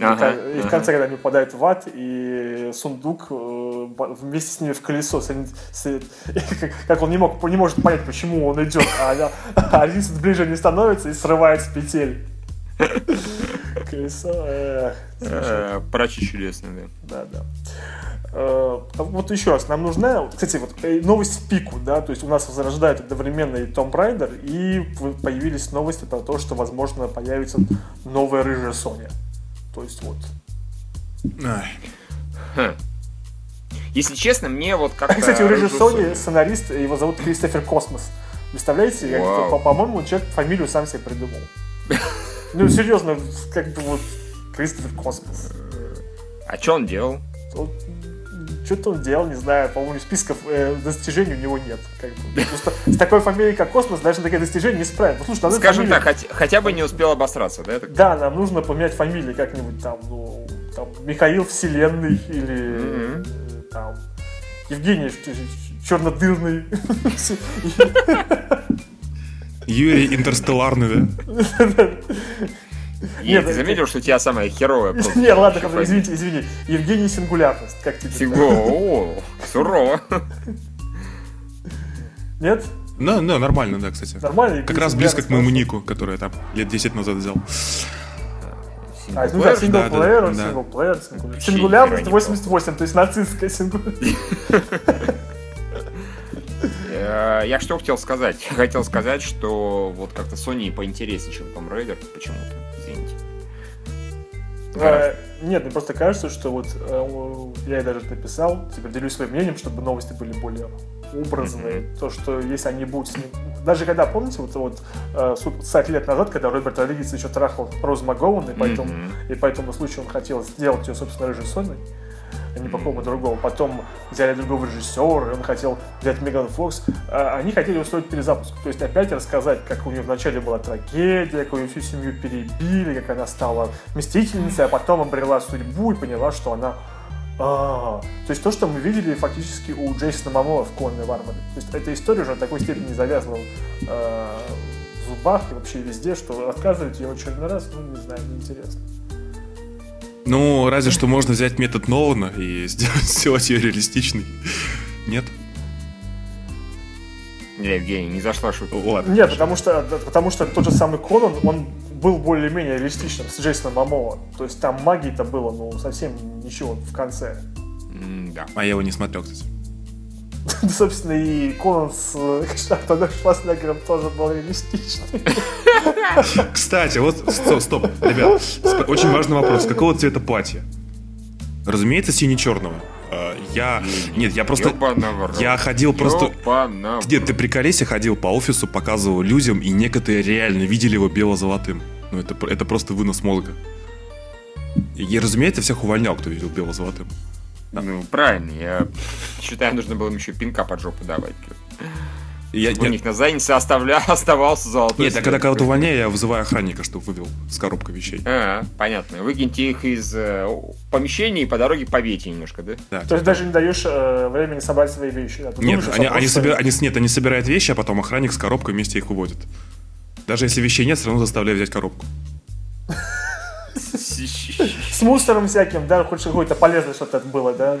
Ага, и в ага. конце, когда они попадают в ад, и сундук э, вместе с ними в колесо, с- с- как- <laughs> как он не, мог, не может понять, почему он идет, а, а Винсент ближе не становится и срывает с петель. Колесо, эх, Э, Прачи чудесный, да. да, да. Э, Вот еще раз, нам нужна, кстати, вот э, новость в пику, да, то есть у нас возрождает одновременно и Том Райдер, и появились новости про то, что, возможно, появится новая рыжая Соня. То есть вот. Если честно, мне вот как-то... Кстати, у рыжей Сони сценарист, его зовут Кристофер Космос. Представляете, по-моему, человек фамилию сам себе придумал. <laughs> Ну, серьезно, как бы вот Кристофер Космос. А что он делал? Вот, что-то он делал, не знаю, по-моему, списков э, достижений у него нет. Как бы. <laughs> Просто с такой фамилией, как Космос, даже такие достижения не справим. Ну, слушай, надо Скажем фамилию- так, хоть- хотя бы не успел обосраться, да? так? Да, нам нужно поменять фамилии как-нибудь там, ну, там, Михаил Вселенный или э, там Евгений Чернодырный. <laughs> <laughs> Юрий Интерстелларный, да? Нет, ты заметил, что у тебя самая херовая Не, ладно, извините, извини. Евгений Сингулярность, как тебе? Фиго, о, сурово. Нет? Ну, ну, нормально, да, кстати. Нормально? Как раз близко к моему нику, который я там лет 10 назад взял. А, ну да, Синглплеер? синглплеер, сингулярность. Вообще Сингулярность хера не 88, то есть нацистская сингулярность. <laughs> Э, Я что хотел сказать? <laughs> Хотел сказать, что вот как-то Sony поинтереснее, чем Tomb Raider, почему-то. Извините. Э, Нет, мне просто кажется, что вот э, я даже написал, теперь делюсь своим мнением, чтобы новости были более образные. То, что если они будут с ним... Даже когда, помните, вот, вот э, су- 40 лет назад, когда Роберт Родригес еще трахал Роуз МакГоуан, и Мгм. и по этому случаю он хотел сделать ее, собственно, рыжей Не по кому другому. Потом взяли другого режиссера, и он хотел взять Меган Фокс. А Они хотели устроить перезапуск. То есть опять рассказать, как у нее вначале была трагедия, как ее всю семью перебили, как она стала мстительницей, а потом обрела судьбу и поняла, что она а, то есть то, что мы видели фактически у Джейсона Мамоа в Конной Варваре. То есть эта история уже до такой степени завязана э, в зубах и вообще везде, что рассказывать ее очередной раз, ну, не знаю, неинтересно. Ну, разве что можно взять метод Нолана и сделать, <laughs> сделать ее реалистичной. Нет? Не, Евгений, не зашла шутка. Ладно. Нет, потому что, потому что тот же самый Конан, он был более-менее реалистичным с Джейсоном Мамоа. То есть там магии-то было, ну, совсем ничего в конце. М, Да. А я его не смотрел, кстати. <laughs> Собственно, и Конан с э, <laughs> Артуром Шварценеггером тоже был реалистичный. <laughs> Кстати, вот, стоп, стоп, ребят, очень важный вопрос. Какого цвета платье? Разумеется, сине-черного. Э, Я... Нет, я просто... Я ходил просто... Где ты приколись, я ходил по офису, показывал людям, и некоторые реально видели его бело-золотым. Ну, это, это просто вынос мозга. И, разумеется, всех увольнял, кто видел бело-золотым. Ну, правильно, я считаю, нужно было им еще пинка под жопу давать. Я- Чтобы у нет, них на заднице оставля... <laughs> оставался золотой нет, а след. когда кого-то увольняю, я вызываю охранника, чтобы вывел с коробкой вещей. А, понятно. Выкиньте их из э, помещения и по дороге побейте немножко, да? Да, То есть даже не даешь э, времени собрать свои вещи. да. Ты Нет, думаешь, они, они, собира- они с- нет, они собирают вещи, а потом охранник с коробкой вместе их выводит. Даже если вещей нет, все равно заставляю взять коробку. С мусором всяким, да, хоть какое-то полезное что-то было, да.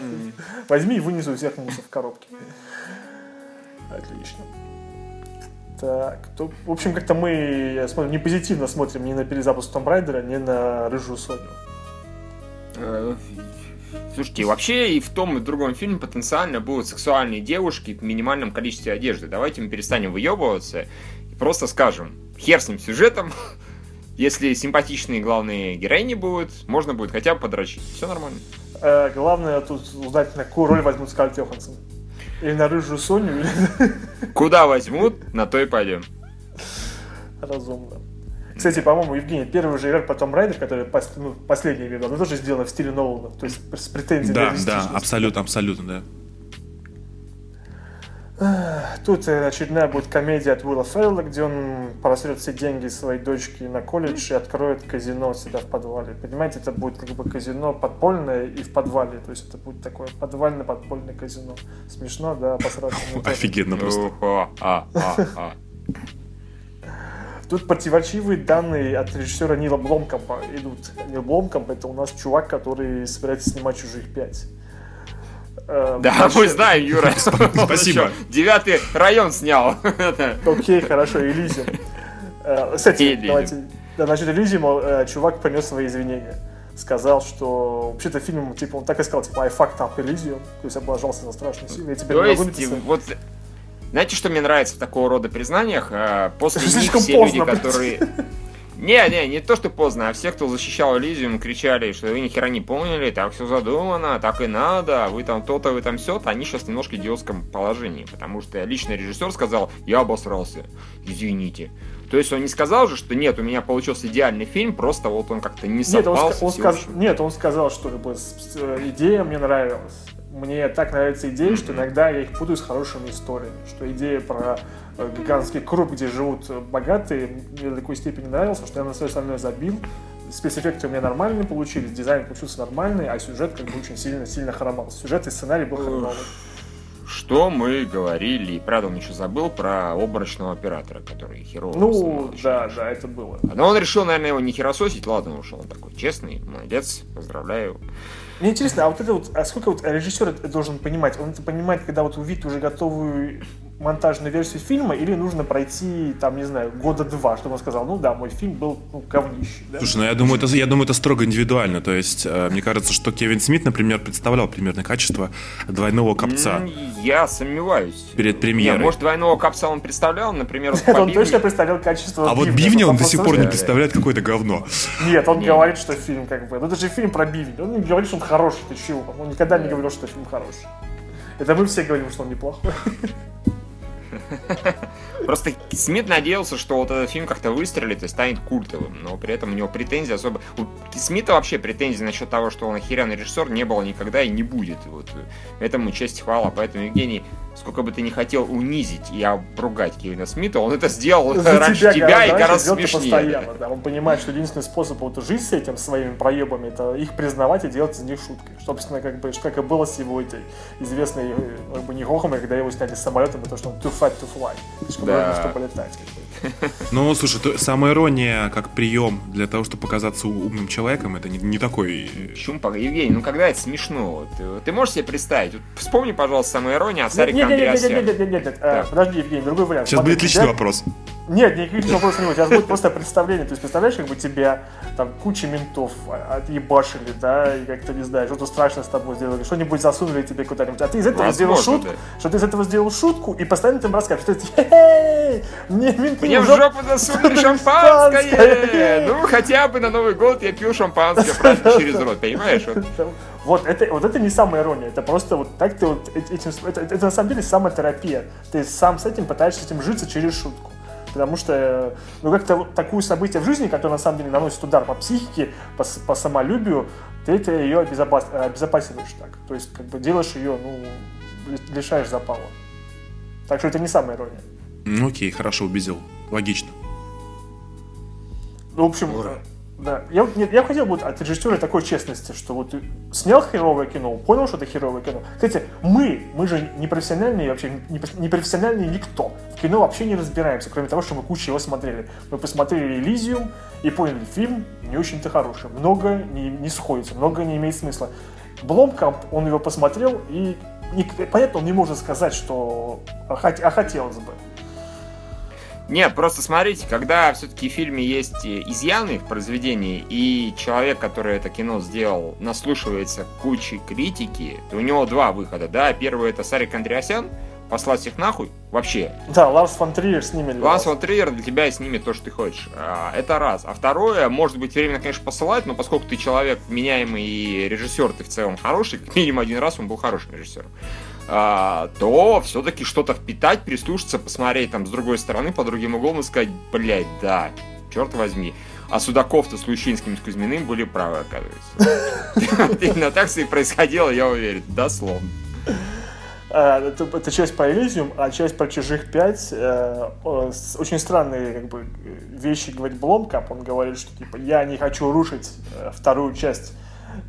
Возьми и вынесу всех мусор в коробке. Отлично. Так, то, в общем, как-то мы я смотрю, не позитивно смотрим ни на перезапуск Том Райдера, ни на Рыжую Соню. Э, Слушайте, вообще и в том, и в другом фильме потенциально будут сексуальные девушки в минимальном количестве одежды. Давайте мы перестанем выебываться и просто скажем, хер с ним сюжетом, если симпатичные главные героини будут, можно будет хотя бы подрочить. Все нормально. Э, главное тут узнать, на какую роль возьмут Скарлетт Йоханссон. Или на Рыжую Соню, или <laughs> Куда возьмут, на то и пойдем. разумно. Кстати, по-моему, Евгений, первый же игрок по Том Райдер, который пос- ну, последний видел, она тоже сделана в стиле Нолана, то есть с претензией на Да, да, абсолютно, абсолютно, да. Тут э, очередная будет комедия от Уилла Феррелла, где он просрет все деньги своей дочки на колледж и откроет казино себя в подвале. Понимаете, это будет как бы казино подпольное и в подвале. То есть это будет такое подвально-подпольное казино. Смешно, да, тоже. Офигенно просто. Тут противоречивые данные от режиссера Нила Бломкомпа идут. Нил Бломкомп это у нас чувак, который собирается снимать «Чужих 5». Э, Да, мы знаем, Юра. <laughs> Спасибо. Девятый район снял. <laughs> Окей, хорошо, Элизиум. Э, Кстати, давайте... Да, насчет Элизиума э, чувак принес свои извинения. Сказал, что вообще-то фильм, типа, он так и сказал, типа, I fucked up Elysium, то есть облажался на страшную силу, я теперь То не могу есть, вот, знаете, что мне нравится в такого рода признаниях? А, После них все люди, которые... <laughs> Не, не, не то, что поздно, а все, кто защищал Элизиум, кричали, что вы ни хера не поняли, так все задумано, так и надо, вы там то-то, вы там все то они сейчас немножко в идиотском положении, потому что лично режиссер сказал, я обосрался, извините. То есть он не сказал же, что нет, у меня получился идеальный фильм, просто вот он как-то не Нет, он, он сказ- нет, он сказал, что как бы, э, идея мне нравилась. мне так нравится идея, что иногда я их путаю с хорошими историями. Что идея про гигантский круг, где живут богатые, мне до такой степени нравился, что я на все остальное забил. Спецэффекты у меня нормальные получились, дизайн получился нормальный, а сюжет как бы очень сильно-сильно хромал. Сюжет и сценарий был хреновый. Что мы говорили, и правда он еще забыл про оборочного оператора, который херово Ну, да, да, это было. Но он решил, наверное, его не херососить, ладно, ушел он такой честный, молодец, поздравляю. Мне интересно, а вот это вот, а сколько вот режиссер это должен понимать? Он это понимает, когда вот увидит уже готовую монтажную версию фильма, или нужно пройти, там, не знаю, года два, чтобы он сказал, ну да, мой фильм был ну, говнище. Да? Слушай, ну я думаю, это, я думаю, это строго индивидуально. То есть, э, мне кажется, что Кевин Смит, например, представлял примерно качество двойного копца. Я сомневаюсь. Перед премьерой. Не, может, двойного копца он представлял, например, <laughs> Он точно представлял качество А вот Бивня он до сих пор не представляет какое-то говно. Нет, он говорит, что фильм как бы... Ну это же фильм про Бивня. Он не говорит, что он хороший, ты чего? Он никогда не говорил, что фильм хороший. Это мы все говорим, что он неплохой. <laughs> <laughs> Просто Смит надеялся, что вот этот фильм как-то выстрелит и станет культовым, но при этом у него претензий особо... У Смита вообще претензий насчет того, что он охеренный режиссер, не было никогда и не будет. Вот этому честь хвала. Поэтому, Евгений, сколько бы ты не хотел унизить и обругать Кевина Смита, он это сделал За раньше тебя, тебя и гораздо смешнее. Постоянно, да. Он понимает, что единственный способ вот жить с этим своими проебами, это их признавать и делать из них шутки. Собственно, как бы, как и было с его этой известной э, как бы, не Хохомой, когда его сняли с самолетом, то, что он too fat to fly. Слишком да. чтобы летать. <laughs> Ну, слушай, то, самая ирония как прием для того, чтобы показаться умным человеком, это не, не такой... Почему, Евгений, ну когда это смешно? Ты, ты можешь себе представить? Вот вспомни, пожалуйста, самая ирония о Сарике Андреасяне. Нет, нет, нет, нет, нет, нет. Подожди, Евгений, другой вариант. Сейчас будет личный вопрос. Нет, никаких вопросов не будет. Сейчас будет просто представление. То есть, представляешь, как бы тебя там куча ментов отъебашили, да, и как-то, не знаю, что-то страшное с тобой сделали, что-нибудь засунули тебе куда-нибудь. А ты из этого Возможно, сделал шутку, да. что ты из этого сделал шутку, и постоянно ты им рассказываешь, что ты, мне менты Мне в жопу засунули <laughs> шампанское! Ну, хотя бы на Новый год я пил шампанское, просто <laughs> через рот, понимаешь? Вот это, вот это не самая ирония, это просто вот так ты вот этим, это, это, это на самом деле самая терапия. Ты сам с этим пытаешься этим житься через шутку. Потому что, ну, как-то вот такое событие в жизни, которое на самом деле наносит удар по психике, по, по самолюбию, ты это ее обезопас, обезопасиваешь так. То есть, как бы делаешь ее, ну, лишаешь запала. Так что это не самая ирония. Ну, окей, хорошо, убедил. Логично. Ну, в общем, Ура. Да. Я, нет, я хотел бы от режиссера такой честности, что вот снял херовое кино, понял, что это херовое кино. Кстати, мы, мы же не профессиональные вообще, не, не профессиональные никто. В кино вообще не разбираемся, кроме того, что мы кучу его смотрели. Мы посмотрели «Элизиум» и поняли, фильм не очень-то хороший. Много не, не сходится, много не имеет смысла. Бломкамп, он его посмотрел, и, и понятно, он не может сказать, что а, а хотелось бы. Нет, просто смотрите, когда все-таки в фильме есть изъяны в произведении, и человек, который это кино сделал, наслушивается кучи критики, то у него два выхода, да. Первый это Сарик Андреасян, послать их нахуй вообще. Да, Ларс фон Триер снимет. Ларс фон Триер для тебя снимет то, что ты хочешь. А, это раз. А второе, может быть, временно, конечно, посылать, но поскольку ты человек вменяемый и режиссер, ты в целом хороший, минимум один раз он был хорошим режиссером. А, то все-таки что-то впитать, прислушаться, посмотреть там с другой стороны, по другим углом и сказать, блядь, да, черт возьми. А Судаков-то с Лучинским, с Кузьминым были правы, оказывается. <laughs> Именно так все и происходило, я уверен, дословно. А, это, часть по Элизиум, а часть про Чужих 5. Э, очень странные как бы, вещи говорит Бломкап. Он говорит, что типа я не хочу рушить э, вторую часть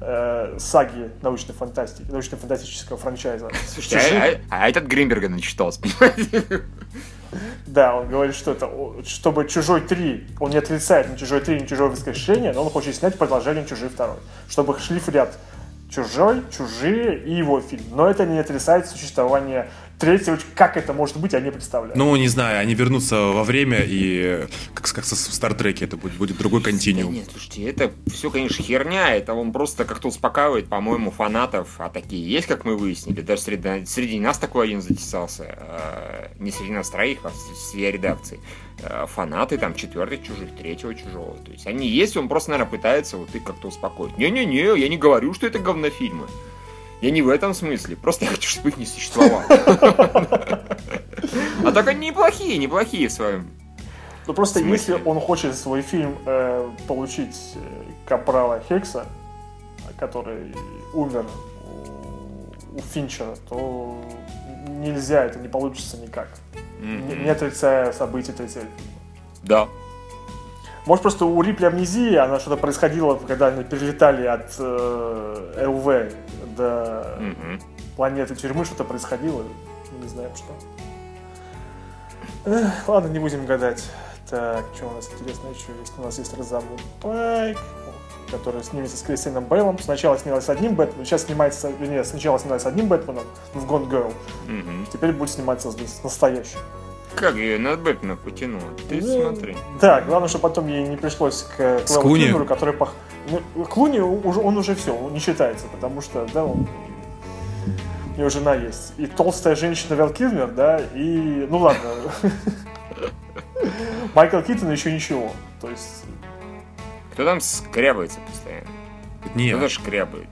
э, саги научной фантастики, научно-фантастического франчайза. Слушайте, а, а, а этот Гринберга начитался, понимаете? Да, он говорит, что это, чтобы «Чужой 3», он не отрицает ни «Чужой 3», ни «Чужое воскрешение», но он хочет снять продолжение «Чужой 2», чтобы шли в ряд «Чужой», «Чужие» и его фильм. Но это не отрицает существование третьего, как это может быть, я не представляю. Ну, не знаю, они вернутся во время, и как, как в Стартреке это будет, будет другой континуум. Нет, слушайте, это все, конечно, херня, это он просто как-то успокаивает, по-моему, фанатов, а такие есть, как мы выяснили, даже среди, среди нас такой один затесался, э, не среди нас троих, а своей редакции. Э, фанаты там четвертых чужих, третьего чужого. То есть они есть, он просто, наверное, пытается вот их как-то успокоить. Не-не-не, я не говорю, что это говнофильмы. Я не в этом смысле. Просто я хочу, чтобы их не существовало. <laughs> А так они неплохие, неплохие в своем ну просто если он хочет свой фильм э, получить э, Капрала Хекса, который умер у Финчера, то нельзя, это не получится никак. Не, отрицая события третьего фильма. Да. Может, просто у Рипли амнезия, она что-то происходило, когда они перелетали от э, ЛВ до Мгм. планеты тюрьмы, что-то происходило. Не знаем, что. Эх, ладно, не будем гадать. Так, что у нас интересно еще есть? У нас есть Розамунд Пайк, который снимется с Кристином Бейлом. Сначала снялась с одним Бэтменом, сейчас снимается, вернее, сначала снялась с одним Бэтменом в Gone Girl, Мгм. теперь будет сниматься с, с настоящим. Как ее на Бэтмена потянуло? Ты Ну, смотри. Да, главное, чтобы потом ей не пришлось к Клуни? Килмеру, который пох... Ну, Клуни уже, он уже все, он не считается, потому что, да, он... У него жена есть. И толстая женщина Вэл Килмер, да, и... Ну ладно. <laughs> Майкл Киттон еще ничего. То есть... Кто там скрябается постоянно? Не, Кто-то шкрябает.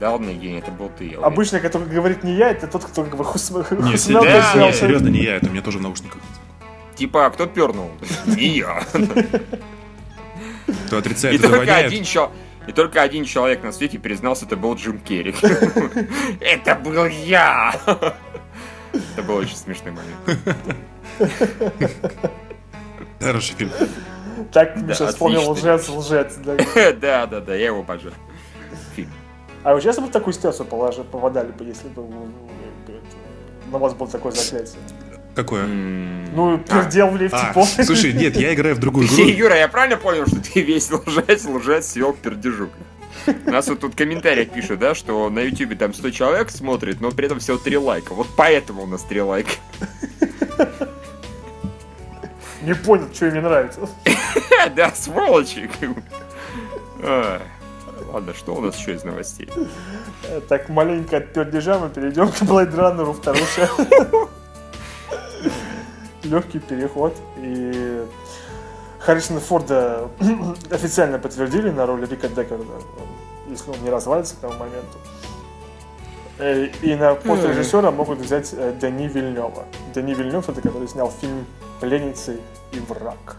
Да ладно, Евгений, это был ты. я уверен. Обычно, который говорит не я, это тот, кто как бы хусмел, се- да, то не, есть, серьезно, не я, это у меня тоже в наушниках. Типа, а кто пернул? <laughs> Не я. Кто отрицает И и только один И только один человек на свете признался, это был Джим Керри. <laughs> Это был я! <laughs> Это был очень смешной момент. Хороший фильм. Так, сейчас вспомнил лжец, лжец. да. Да, да, да, я его обожаю. А вы сейчас бы в такую ситуацию положи, попадали бы, если бы это, на вас было такое заклятие? Какое? Ну, пердел в лифте, А, слушай, нет, я играю в другую <laughs> игру. Юра, я правильно понял, что ты весь лжец, лжец, свел пердежук? У нас вот тут в комментариях пишут, да, что на ютубе там 100 человек смотрит, но при этом всего 3 лайка. Вот поэтому у нас 3 лайка. Не понял, что мне нравится. <laughs> Да, сволочи. Ладно, что у нас еще из новостей? <laughs> Так, маленько от пердежа мы перейдем к Blade Runner второй шаг. <laughs> Легкий переход. И Харрисона Форда <coughs> официально подтвердили на роли Рика Деккерда, если он не развалится к тому моменту. Э, И на пост режиссера могут взять э, Дани Вильнева. Дани Вильнев это который снял фильм «Пленницы и враг».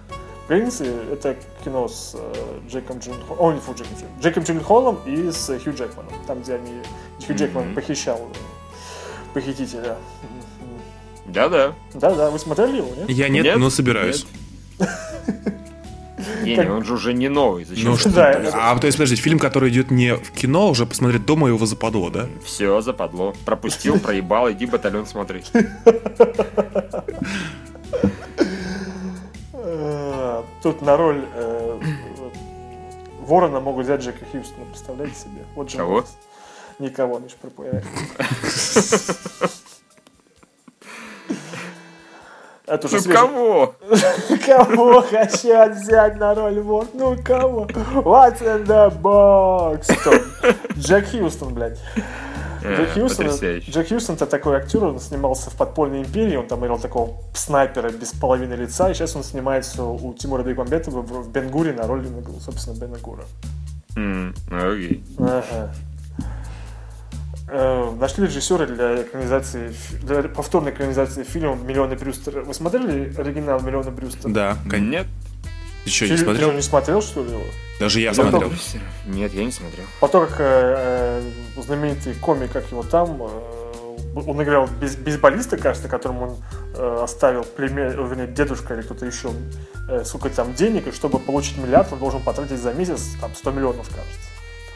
«Пленницы» — это кино с э, Джейком Джилленхолом, о, не фу, Джейком Джилленхолом, Джейком Джилленхолом и с Хью Джекманом, там, где они, Хью Джекман Мгм. похищал э, похитителя. Да-да. Да-да, вы смотрели его, нет? Я нет, Нет? но собираюсь. <laughs> Не, он же уже не новый. Зачем? Ну что? Да, А то есть, подожди, фильм, который идет не в кино, уже посмотреть дома его западло, да? Все, западло. Пропустил, <laughs> проебал, иди батальон смотреть. <laughs> Э, Тут на роль э, Ворона могут взять Джека Хьюстона, представляете себе? Вот же Кого? Никого, Миш, пропускай. Это уже Ну свежий- кого? <laughs> Кого хотят взять на роль Ворона? Ну кого? What's in the box? Джек Хьюстон, блядь. Джек Э, Хьюстон, Потрясающе. Джек Хьюстон это такой актер, он снимался в «Подпольной империи», он там играл такого снайпера без половины лица, и сейчас он снимается у Тимура Бекмамбетова в в Бенгуре на роли, собственно, Бена Гура. М, Окей. Ага. Э, Нашли режиссера для экранизации, для повторной экранизации фильма «Миллионы Брюстера». Вы смотрели оригинал «Миллионы Брюстера»? Да, конечно. Нет. Ты что, Ты не ты смотрел? же не смотрел, что ли, его? Даже я Я смотрел. Нет, я не смотрел. По то, как э, э, знаменитый комик, как его там, э, он играл бейс- бейсболиста, кажется, которому он э, оставил вернее, дедушка или кто-то еще, э, сколько там денег, и чтобы получить миллиард, он должен потратить за месяц там 100 миллионов, кажется.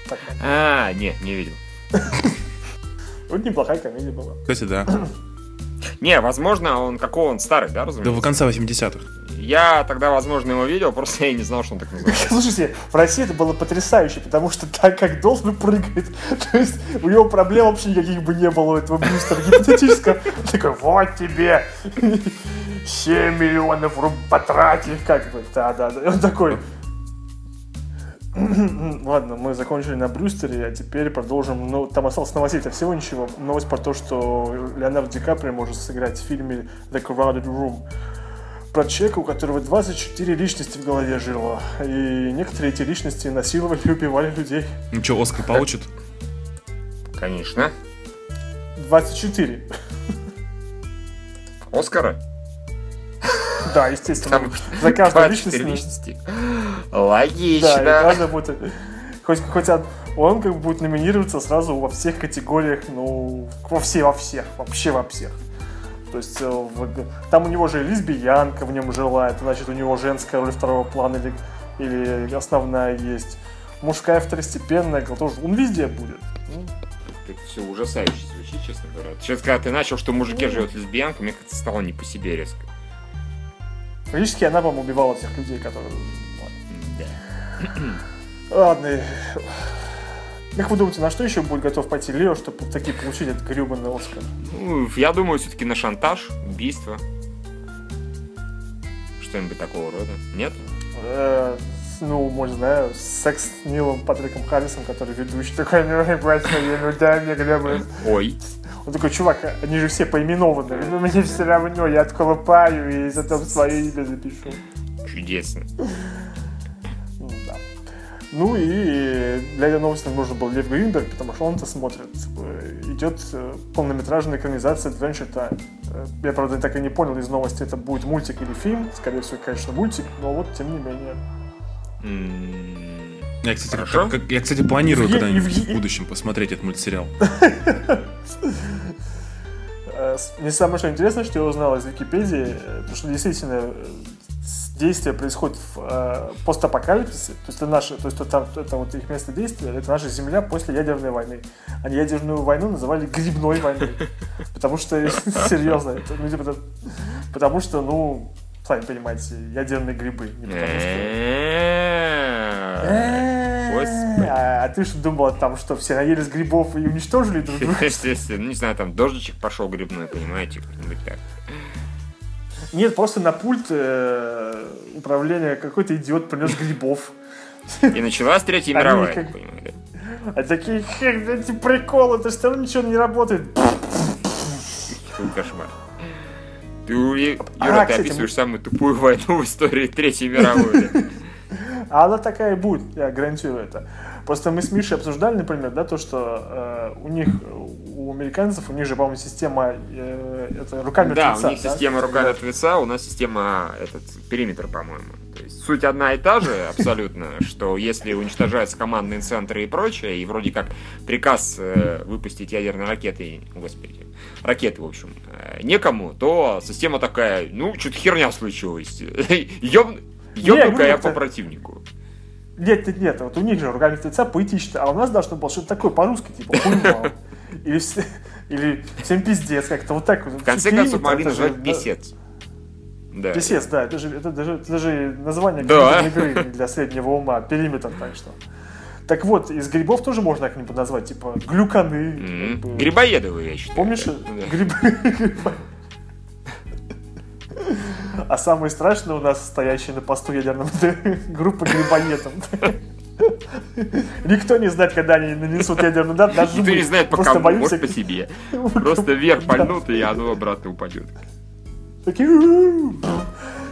Так, А, нет, не видел. <laughs> вот неплохая комедия была. Кстати, да. <clears throat> Не, возможно, он какого он старый, да, Да разумеется? в конце 80-х. Я тогда, возможно, его видел, просто я не знал, что он так называется. <laughs> Слушайте, в России это было потрясающе, потому что так как должен прыгает, <laughs> то есть у него проблем вообще никаких бы не было у этого Брюстера гипотетического. Он такой, вот тебе <laughs> 7 миллионов рублей потратив, как бы, да-да-да. И он такой, Ладно, мы закончили на Брюстере, а теперь продолжим. Ну, там осталось новостей-то всего ничего. Новость про то, что Леонардо Ди Каприо может сыграть в фильме The Crowded Room про человека, у которого 24 личности в голове жило. И некоторые эти личности насиловали и убивали людей. Ну что, Оскар получит? Конечно. 24. Оскара? Да, естественно. Там За каждую 24 личность. личности. Да, и Логично. каждая будет... Хоть, хоть од- он как бы будет номинироваться сразу во всех категориях, ну, во все, во всех, вообще во всех. То есть э, в, там у него же лесбиянка в нем жила, это значит у него женская роль второго плана или, или основная есть. Мужская второстепенная, тоже. Он везде будет. Ну, это все ужасающе звучит, честно говоря. Сейчас, когда ты начал, что мужики ну, живут лесбиянкой, мне как-то стало не по себе резко. Фактически она, по-моему, убивала всех людей, которые... Да. <clears throat> Ладно. Как вы думаете, на что еще будет готов пойти Лео, чтобы таки получить этот гребаный Оскар? Ну, я думаю, все-таки на шантаж, убийство. Что-нибудь такого рода. Нет? Э, ну, может, знаю, секс с Нилом Патриком Харрисом, который ведущий такой, ну, брать ну дай мне гребаный. Ой. Он такой, чувак, они же все поименованы, но мне все равно, я отколупаю и затем свое имя запишу. Чудесно. Да. Ну и для этой новости нужен был Лев Гринберг, потому что он-то смотрит. Идет э, полнометражная экранизация Adventure Time. Э, я, правда, так и не понял из новости, это будет мультик или фильм. Скорее всего, конечно, мультик, но вот тем не менее. Я, кстати, как, как, я, кстати, планирую когда-нибудь в будущем посмотреть этот мультсериал. <laughs> Э, мне самое что интересное, что я узнал из Википедии, то что действительно э, действие происходит в э, постапокалипсисе, то есть это наше, то есть это, это вот их место действия, это наша Земля после ядерной войны. Они ядерную войну называли грибной войной, <laughs> потому что <laughs> серьезно, это, ну, типа, потому что ну сами понимаете, ядерные грибы, не потому что а, а ты что думала, там что, все наелись грибов и уничтожили друг друга? Естественно, ну не знаю, там дождичек пошел грибной, понимаете, как-нибудь так. Нет, просто на пульт э, управления какой-то идиот принес грибов. И началась Третья мировая, как... понимаете. А такие, эти приколы, это все равно ничего не работает. Какой кошмар. Ты, Юра, а, ты кстати, описываешь мы... самую тупую войну в истории Третьей мировой. А она такая и будет, я гарантирую это. Просто мы с Мишей обсуждали, например, да, то, что э, у них, у американцев, у них же, по-моему, система э, это руками да, лица. Да, у них система руками от лица, у нас система этот периметр, по-моему. То есть суть одна и та же абсолютно, <laughs> что если уничтожаются командные центры и прочее, и вроде как приказ э, выпустить ядерные ракеты, господи, ракеты, в общем, э, некому, то система такая, ну, что-то херня случилась. <laughs> Ёб... Ёбну-ка я по противнику. Нет, нет, нет, вот у них же руками лица поэтично, а у нас должно было что-то такое по-русски, типа, <laughs> Или, или всем пиздец, как-то вот так вот. В конце концов, могли назвать писец. Да. Писец, да, это же, это даже, это даже название да. игры для среднего ума, периметр, так что. Так вот, из грибов тоже можно как-нибудь назвать, типа глюканы. Mm-hmm. Бы... Грибоедовые, я считаю. Помнишь? Да. Грибы. <laughs> А самый страшный у нас стоящий на посту ядерном группа грибоедов. Никто не знает, когда они нанесут ядерный удар. Даже Никто не знает, пока боимся... может по себе. Просто вверх пальнут, и оно обратно упадет. Такие...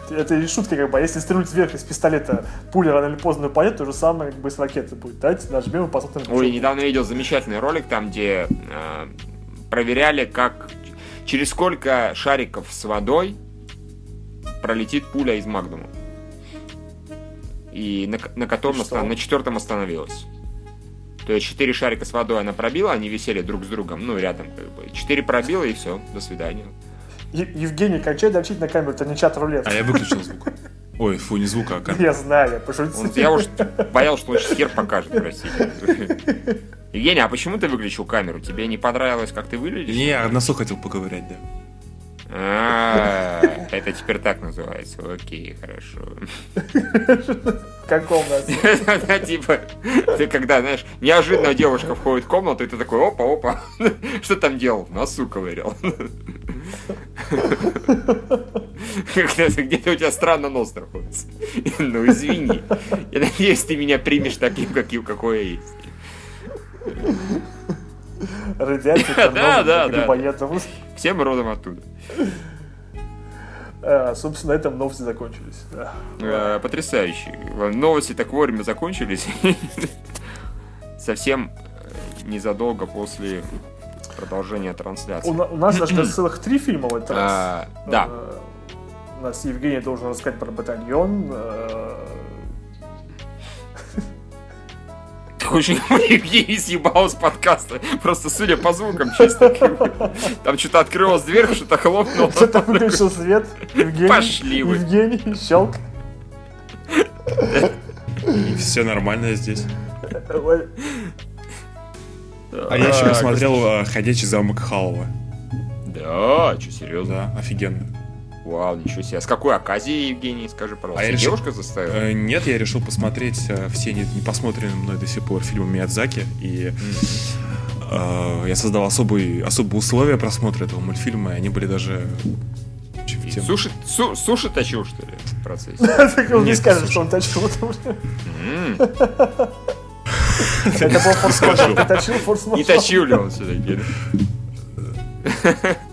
Это шутка, как бы, а если стрелять вверх из пистолета, пуля рано или поздно упадет, то же самое, как бы, с ракеты будет. Давайте нажмем и посмотрим. Ой, недавно видел замечательный ролик, там, где э, проверяли, как через сколько шариков с водой пролетит пуля из Магнума. И на, на котором остан... на четвертом остановилась. То есть четыре шарика с водой она пробила, они висели друг с другом, ну, рядом как бы. Четыре пробила и все, до свидания. Евгений, кончай дрочить на камеру, это не чат рулет. А я выключил звук. <laughs> Ой, фу, не звука, а камера. Я знаю, я пошутил. Он, я уж боялся, что он сейчас хер покажет, простите. Евгений, а почему ты выключил камеру? Тебе не понравилось, как ты выглядишь? Не, я на хотел поговорить, да. А, это теперь так называется. Окей, хорошо. В каком нас? Типа, ты когда, знаешь, неожиданно девушка входит в комнату, и ты такой, опа, опа, что там делал? В носу ковырял. Где-то у тебя странно нос находится. Ну, извини. Я надеюсь, ты меня примешь таким, какой я есть. Радиация, <laughs> да, да, да. Всем родом оттуда. А, собственно, на этом новости закончились. А, потрясающе. Новости так вовремя закончились. <laughs> Совсем э, незадолго после продолжения трансляции. У, у нас даже целых три фильма в этот раз. А, да. У нас Евгений должен рассказать про батальон. Хочешь, <laughs> Евгений съебал с подкаста? Просто судя по звукам, чисто. Там что-то открылась дверь, что-то хлопнуло. Кто-то выключил свет. Евгений, Пошли вы. Евгений, щелк. И все нормально здесь. А я еще посмотрел э, «Ходячий замок Халва». Да, что, серьезно? Да, офигенно. Вау, ничего себе. А с какой оказией, Евгений, скажи, пожалуйста? А я решил- Девушка заставила? Э, Нет, я решил посмотреть э, все не, не посмотренные мной до сих пор фильмы Миядзаки, и э, я создал особые, особые условия просмотра этого мультфильма, и они были даже тему. Суши, су- суши точил, что ли, в процессе? <laughs> Так он не скажет, что он точил. потому что М, Это был форс-мажор? Не точил ли он все-таки? <laughs>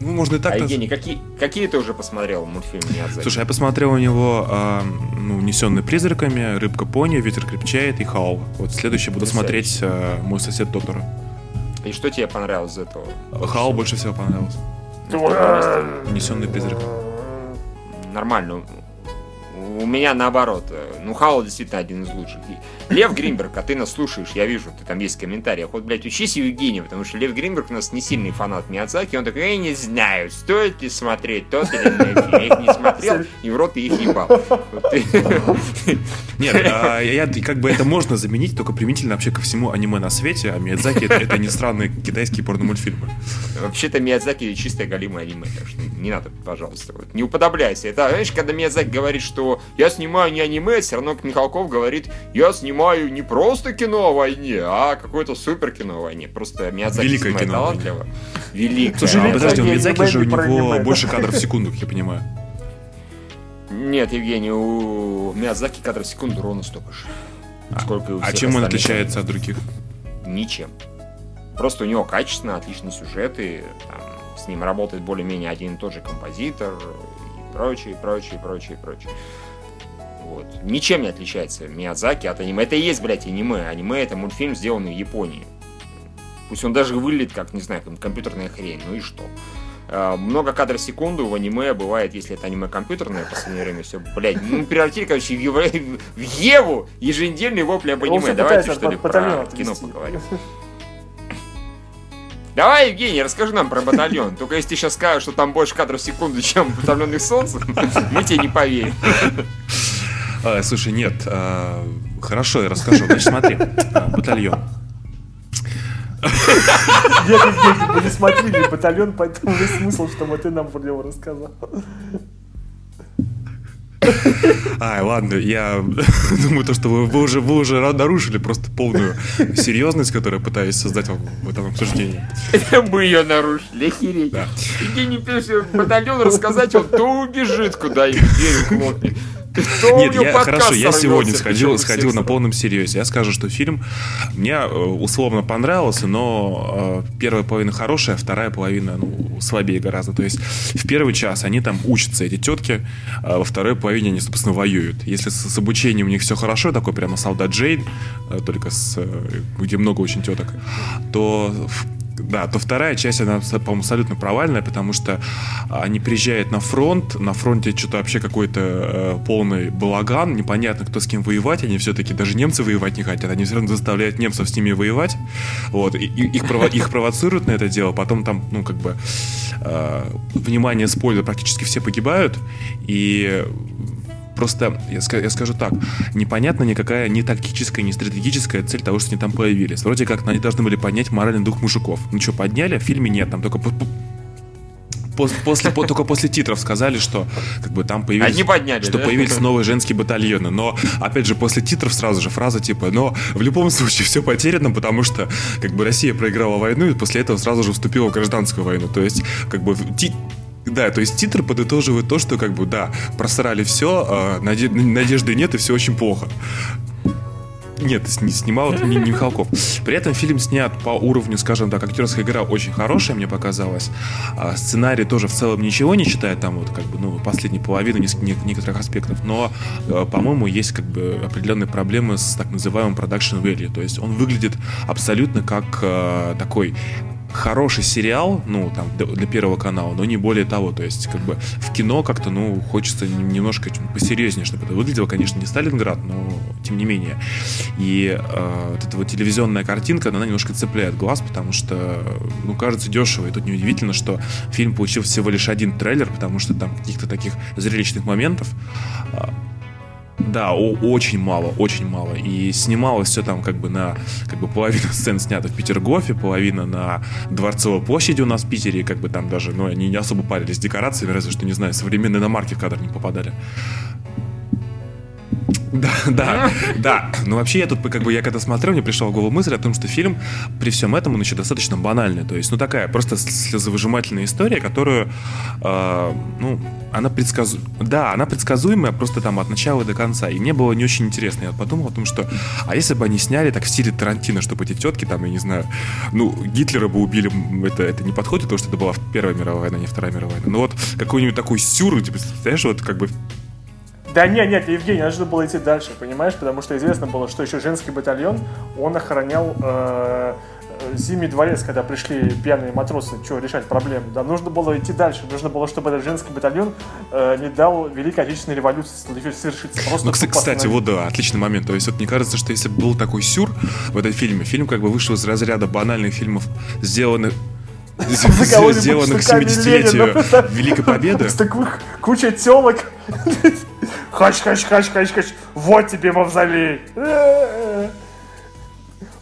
Ну, можно и так А. Евгений, какие, какие ты уже посмотрел мультфильм Миядзаки? Слушай, я посмотрел у него э, ну, «Унесенный призраками», «Рыбка пони», «Ветер крепчает» и «Хаул». Вот следующий буду Потрясающе. смотреть э, «Мой сосед Тоторо». И что тебе понравилось из этого? «Хаул» больше всего понравился. «Унесенный призраками». Нормально. У меня наоборот. Ну, Хаула действительно один из лучших. Лев Гринберг, а ты нас слушаешь, я вижу, ты там есть в комментариях. Вот, блядь, учись Евгения, потому что Лев Гринберг у нас не сильный фанат Миядзаки. Он такой, я не знаю, стоит ли смотреть тот или иной фильм. Я их не смотрел, и в рот их ебал. Нет, а, я, как бы это можно заменить только применительно вообще ко всему аниме на свете, а Миядзаки это, не странные китайские порномультфильмы. Вообще-то Миядзаки чистое галимое аниме, так что не надо, пожалуйста, не уподобляйся. Это, знаешь, когда Миядзаки говорит, что я снимаю не аниме, все равно Михалков говорит, я снимаю не просто кино о войне, а какое-то супер кино о войне. Просто Миядзаки Великое кино талантливо. Великое. Слушай, А подожди, у Миядзаки же у него больше кадров в секунду, как я понимаю. Нет, Евгений, у Миядзаки кадров в секунду ровно столько же. Сколько и у А чем он отличается от других? Ничем. Просто у него качественно, отличные сюжеты, там, с ним работает более-менее один и тот же композитор и прочее, прочее, прочее, прочее. Вот. Ничем не отличается Миядзаки от аниме. Это и есть, блядь, аниме. Аниме это мультфильм, сделанный в Японии. Пусть он даже выглядит как, не знаю, как компьютерная хрень, ну и что? А, Много кадров в секунду в аниме бывает, если это аниме компьютерное, в последнее время все, блядь, ну превратили, короче, в, Евро- в Еву еженедельный вопли об аниме. Давайте, что ли, про кино поговорим. Давай, Евгений, расскажи нам про батальон. Только если ты сейчас скажешь, что там больше кадров в секунду, чем в батальонных солнцем, мы тебе не поверим. А, слушай, нет. а, хорошо, я расскажу. Значит, смотри. а, Батальон. Нет, Евгений, мы не смотрели батальон, поэтому весь смысл, чтобы ты нам про него рассказал. Ай, ладно, я <laughs> думаю, то, что вы, вы уже, вы уже нарушили просто полную серьезность, которую я пытаюсь создать в, в этом обсуждении. Мы ее нарушили, охереть. Да. Евгений пишет, батальон рассказать, он то убежит куда-нибудь, дверь хлопнет. Нет, я, хорошо, я сегодня сходил, сходил на полном серьезе. Я скажу, что фильм мне э, условно понравился, но э, первая половина хорошая, а вторая половина ну, слабее гораздо. То есть в первый час они там учатся, эти тетки, а во второй половине они, собственно, воюют. Если с, с обучением у них все хорошо, такой прямо солдат Джейн, э, только с, где много очень теток, то в- да, то вторая часть, она, по-моему, абсолютно провальная, потому что они приезжают на фронт, на фронте что-то вообще какой-то э, полный балаган, непонятно, кто с кем воевать, они все-таки даже немцы воевать не хотят, они все равно заставляют немцев с ними воевать, вот, и, и- их, прово- их провоцируют на это дело, потом там, ну, как бы, э, внимание, спойлер, практически все погибают, и Просто, я, я скажу так, непонятна никакая ни тактическая, ни стратегическая цель того, что они там появились. Вроде как они должны были поднять моральный дух мужиков. Ну что, подняли? В фильме нет, там только по- по- пос- после, по- только после титров сказали, что как бы там появились... Одни подняли, Что да? появились новые женские батальоны. Но, опять же, после титров сразу же фраза типа, но в любом случае все потеряно, потому что как бы Россия проиграла войну и после этого сразу же вступила в гражданскую войну. То есть, как бы ти- да, то есть титры подытоживают то, что как бы, да, просрали все, надежды нет и все очень плохо. Нет, сни- снимал это не, Михалков. При этом фильм снят по уровню, скажем так, актерская игра очень хорошая, мне показалось. А сценарий тоже в целом ничего не считает, там вот как бы, ну, неск- не- некоторых аспектов. Но, э, по-моему, есть как бы определенные проблемы с так называемым production value. То есть он выглядит абсолютно как э, такой хороший сериал, ну, там, для первого канала, но не более того. То есть, как бы, в кино как-то, ну, хочется немножко посерьезнее, чтобы это выглядело. Конечно, не Сталинград, но тем не менее. И э, вот эта вот телевизионная картинка, она немножко цепляет глаз, потому что, ну, кажется дешево. И тут неудивительно, что фильм получил всего лишь один трейлер, потому что там каких-то таких зрелищных моментов да, о, очень мало, очень мало. И снималось все там как бы на как бы половина <laughs> сцен снята в Петергофе, половина на Дворцовой площади у нас в Питере, как бы там даже, ну, они не особо парились с декорациями, разве что, не знаю, современные иномарки в кадр не попадали. Да, да, да. Но вообще я тут, как бы, я когда смотрел, мне пришла в голову мысль о том, что фильм при всем этом, он еще достаточно банальный. То есть, ну, такая просто слезовыжимательная история, которую, э, ну, она предсказу... Да, она предсказуемая просто там от начала до конца. И мне было не очень интересно. Я подумал о том, что, а если бы они сняли так в стиле Тарантино, чтобы эти тетки там, я не знаю, ну, Гитлера бы убили, это, это не подходит, потому что это была Первая мировая война, не Вторая мировая война. Но вот какой-нибудь такой сюр, типа, знаешь, вот как бы да нет, нет, Евгений, нужно было идти дальше, понимаешь? Потому что известно было, что еще женский батальон, он охранял э, Зимний дворец, когда пришли пьяные матросы, что решать проблемы. Да, нужно было идти дальше. Нужно было, чтобы этот женский батальон э, не дал Великой Отечественной революции совершиться. Просто ну, кстати, кстати, вот да, отличный момент. То есть вот мне кажется, что если бы был такой сюр в этом фильме, фильм как бы вышел из разряда банальных фильмов, сделанных <laughs> сделанных к 70-летию Великой Победы. Куча телок. Хач, хач, хач, хач, хач. Вот тебе мавзолей.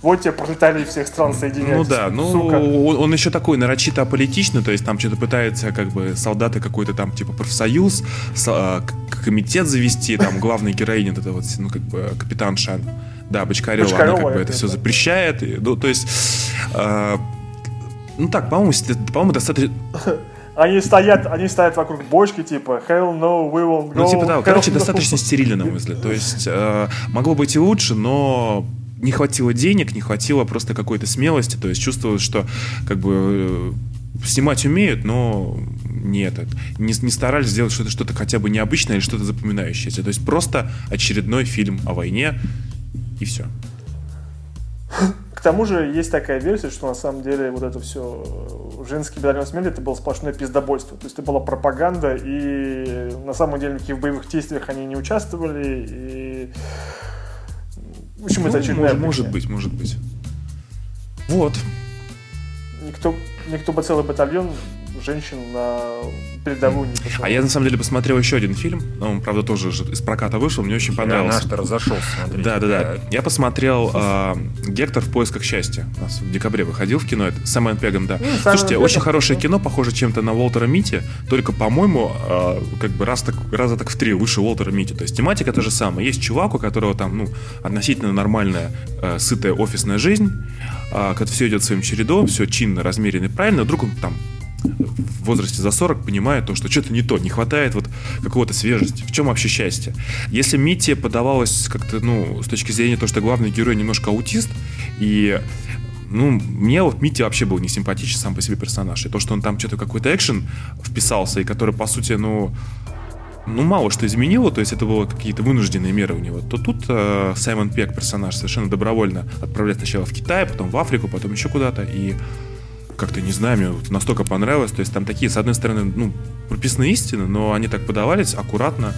Вот тебе пролетарии всех стран соединяются. Ну да, ну он, он еще такой нарочито аполитичный, то есть там что-то пытаются как бы солдаты какой-то там типа профсоюз, со, а, комитет завести, там главная героиня это вот, ну как бы капитан Шан. Да, Бочкарева, Бочкарева она как бы это, все запрещает. И, ну, то есть, э, ну так, по-моему, по-моему, достаточно... Они стоят, они стоят вокруг бочки, типа Hell no, we won't go. Ну, типа, да, короче, no. достаточно стерильно, на мой взгляд. То есть, э, могло быть и лучше, но не хватило денег, не хватило просто какой-то смелости. То есть, чувствовалось, что как бы э, снимать умеют, но нет, не, не старались сделать что-то что хотя бы необычное или что-то запоминающееся. То есть просто очередной фильм о войне и все. К тому же есть такая версия, что на самом деле вот это все э, женский батальон смерти это было сплошное пиздобойство. То есть это была пропаганда, и на самом деле никаких боевых действиях они не участвовали. И... В общем, ну, это очередная может, может быть, может быть. Вот. Никто, никто бы целый батальон женщин на передовую не пошел. А я на самом деле посмотрел еще один фильм, он, правда, тоже из проката вышел, мне очень понравился. Наш-то разошелся, смотрите. Да, да, да. Я посмотрел э, «Гектор в поисках счастья». У нас в декабре выходил в кино, это с Сэмон Пегом, да. Ну, Слушайте, Пегом, очень хорошее кино, похоже чем-то на Уолтера Мити, только, по-моему, э, как бы раз так, раза так в три выше Уолтера Мити. То есть тематика та же самая. Есть чувак, у которого там, ну, относительно нормальная, э, сытая офисная жизнь, э, когда все идет своим чередом, все чинно, размеренно и правильно, вдруг он там в возрасте за 40 понимает то, что что-то не то, не хватает вот какого-то свежести. В чем вообще счастье? Если Митти подавалось как-то, ну, с точки зрения того, что главный герой немножко аутист, и ну, мне вот Митти вообще был не симпатичен сам по себе персонаж. И то, что он там что-то какой-то экшен вписался, и который, по сути, ну, ну, мало что изменило, то есть это было какие-то вынужденные меры у него, то тут э, Саймон Пек, персонаж, совершенно добровольно отправляет сначала в Китай, потом в Африку, потом еще куда-то, и как-то, не знаю, мне настолько понравилось. То есть там такие, с одной стороны, ну, прописаны истины, но они так подавались аккуратно,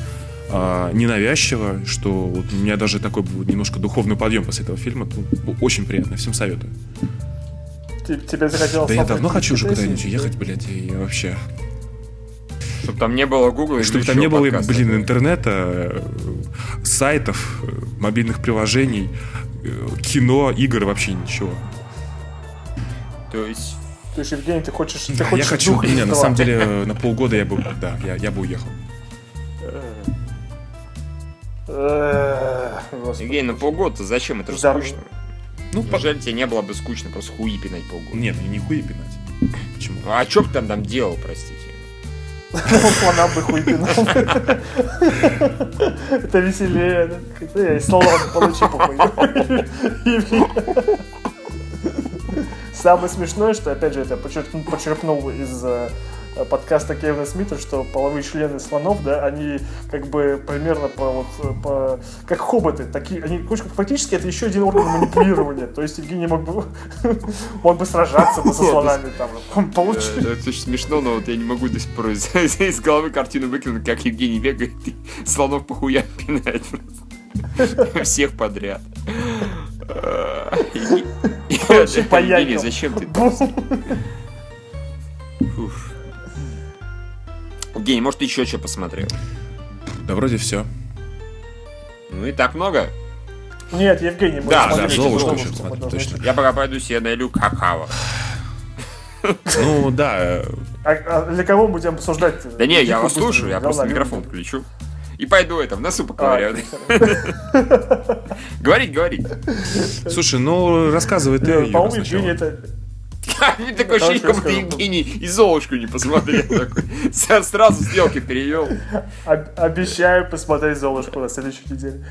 э, ненавязчиво, что вот у меня даже такой был немножко духовный подъем после этого фильма. Ну, очень приятно, всем советую. Тебе захотелось... Да я давно хочу уже куда-нибудь ехать, блядь, и вообще... Чтобы там не было Google Чтобы там не было, блин, интернета, сайтов, мобильных приложений, э, кино, игр, вообще ничего. То есть то есть, Евгений, ты хочешь... Ты хочешь я хочу, не, на самом деле, на полгода я бы, да, я, я бы уехал. Евгений, на полгода зачем? Это же скучно. Ну, жаль, тебе не было бы скучно просто хуи пинать полгода. Нет, ну не хуи пинать. Почему? А что бы ты там делал, простите? Слона бы хуй пинал. Это веселее. Я и слон получи похуй. Самое смешное, что, опять же, это почерпнул, почерпнул из э, э, подкаста Кевина Смита, что половые члены слонов, да, они как бы примерно по вот по как хоботы, такие, они фактически это еще один орган манипулирования. То есть Евгений мог бы <laughs> мог бы сражаться со слонами там, получить. Это очень смешно, но вот я не могу до сих пор из, <laughs> головы картину выкинуть, как Евгений бегает и слонов по хуям пинает <laughs> всех подряд. Евгений, зачем ты Евгений, может, еще что посмотрел? Да вроде все. Ну и так много. Нет, Евгений, мы да, да, Золушку еще смотрим, точно. Я пока пойду себе налью какао. Ну, да. А, а для кого будем обсуждать? Да не, я вас слушаю, я просто микрофон включу. И пойду это, в носу поковыряю. А, <laughs> говорить, говорить. Слушай, ну рассказывай ты. По-моему, Евгений это <laughs> Такое ощущение, как будто Евгений и Золушку не посмотрел. Сразу стрелки перевел. Обещаю посмотреть Золушку на следующей неделе.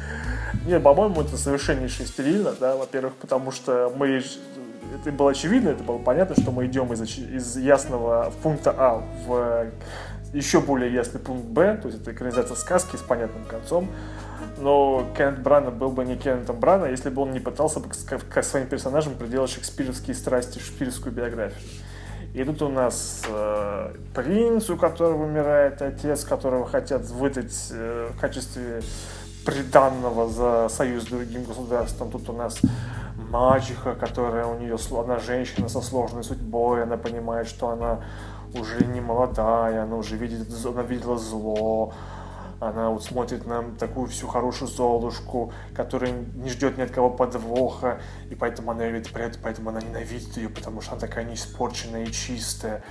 Не, по-моему, это совершеннейше стерильно, да, во-первых, потому что мы это было очевидно, это было понятно, что мы идем из, из ясного пункта А в еще более ясный пункт Б, то есть это экранизация сказки с понятным концом. Но Кеннет Брана был бы не Кеннетом Брана, если бы он не пытался бы к своим персонажам приделать шекспировские страсти, шекспировскую биографию. И тут у нас э, принц, у которого умирает отец, которого хотят выдать э, в качестве приданного за союз с другим государством. Тут у нас мачеха, которая у нее, она женщина со сложной судьбой, она понимает, что она уже не молодая, она уже видит, она видела зло, она вот смотрит на такую всю хорошую Золушку, которая не ждет ни от кого подвоха, и поэтому она ее видит, поэтому она ненавидит ее, потому что она такая неиспорченная и чистая.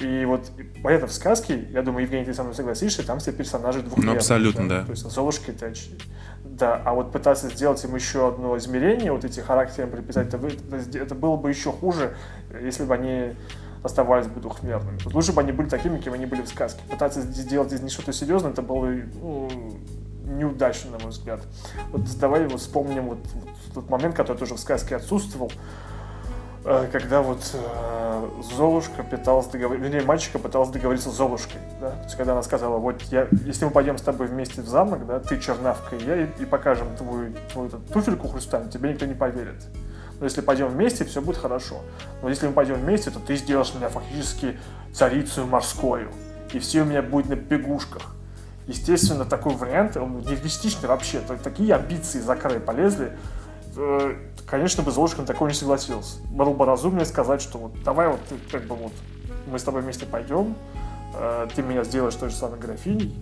И вот понятно, в сказке, я думаю, Евгений, ты со мной согласишься, там все персонажи двухмерные. Ну, абсолютно, да. да. То есть Золушка это да, а вот пытаться сделать им еще одно измерение, вот эти характеры приписать, это, это было бы еще хуже, если бы они оставались бы двухмерными. Тут лучше бы они были такими, какими они были в сказке. Пытаться сделать из них что-то серьезное, это было ну, неудачно, на мой взгляд. Вот давай вот вспомним вот, вот тот момент, который тоже в сказке отсутствовал, когда вот э, Золушка пыталась договориться, вернее, мальчика пыталась договориться с Золушкой, да, то есть когда она сказала, вот я, если мы пойдем с тобой вместе в замок, да, ты чернавка и я, и, и покажем твою, твою эту, туфельку хрустальную, тебе никто не поверит. Но если пойдем вместе, все будет хорошо. Но если мы пойдем вместе, то ты сделаешь меня фактически царицей морскую. И все у меня будет на бегушках. Естественно, такой вариант, он нереалистичный вообще. Такие амбиции за край полезли. Э, конечно бы Золушка на такой не согласился. Было бы разумнее сказать, что вот давай вот как бы вот мы с тобой вместе пойдем, э, ты меня сделаешь той же самой графиней,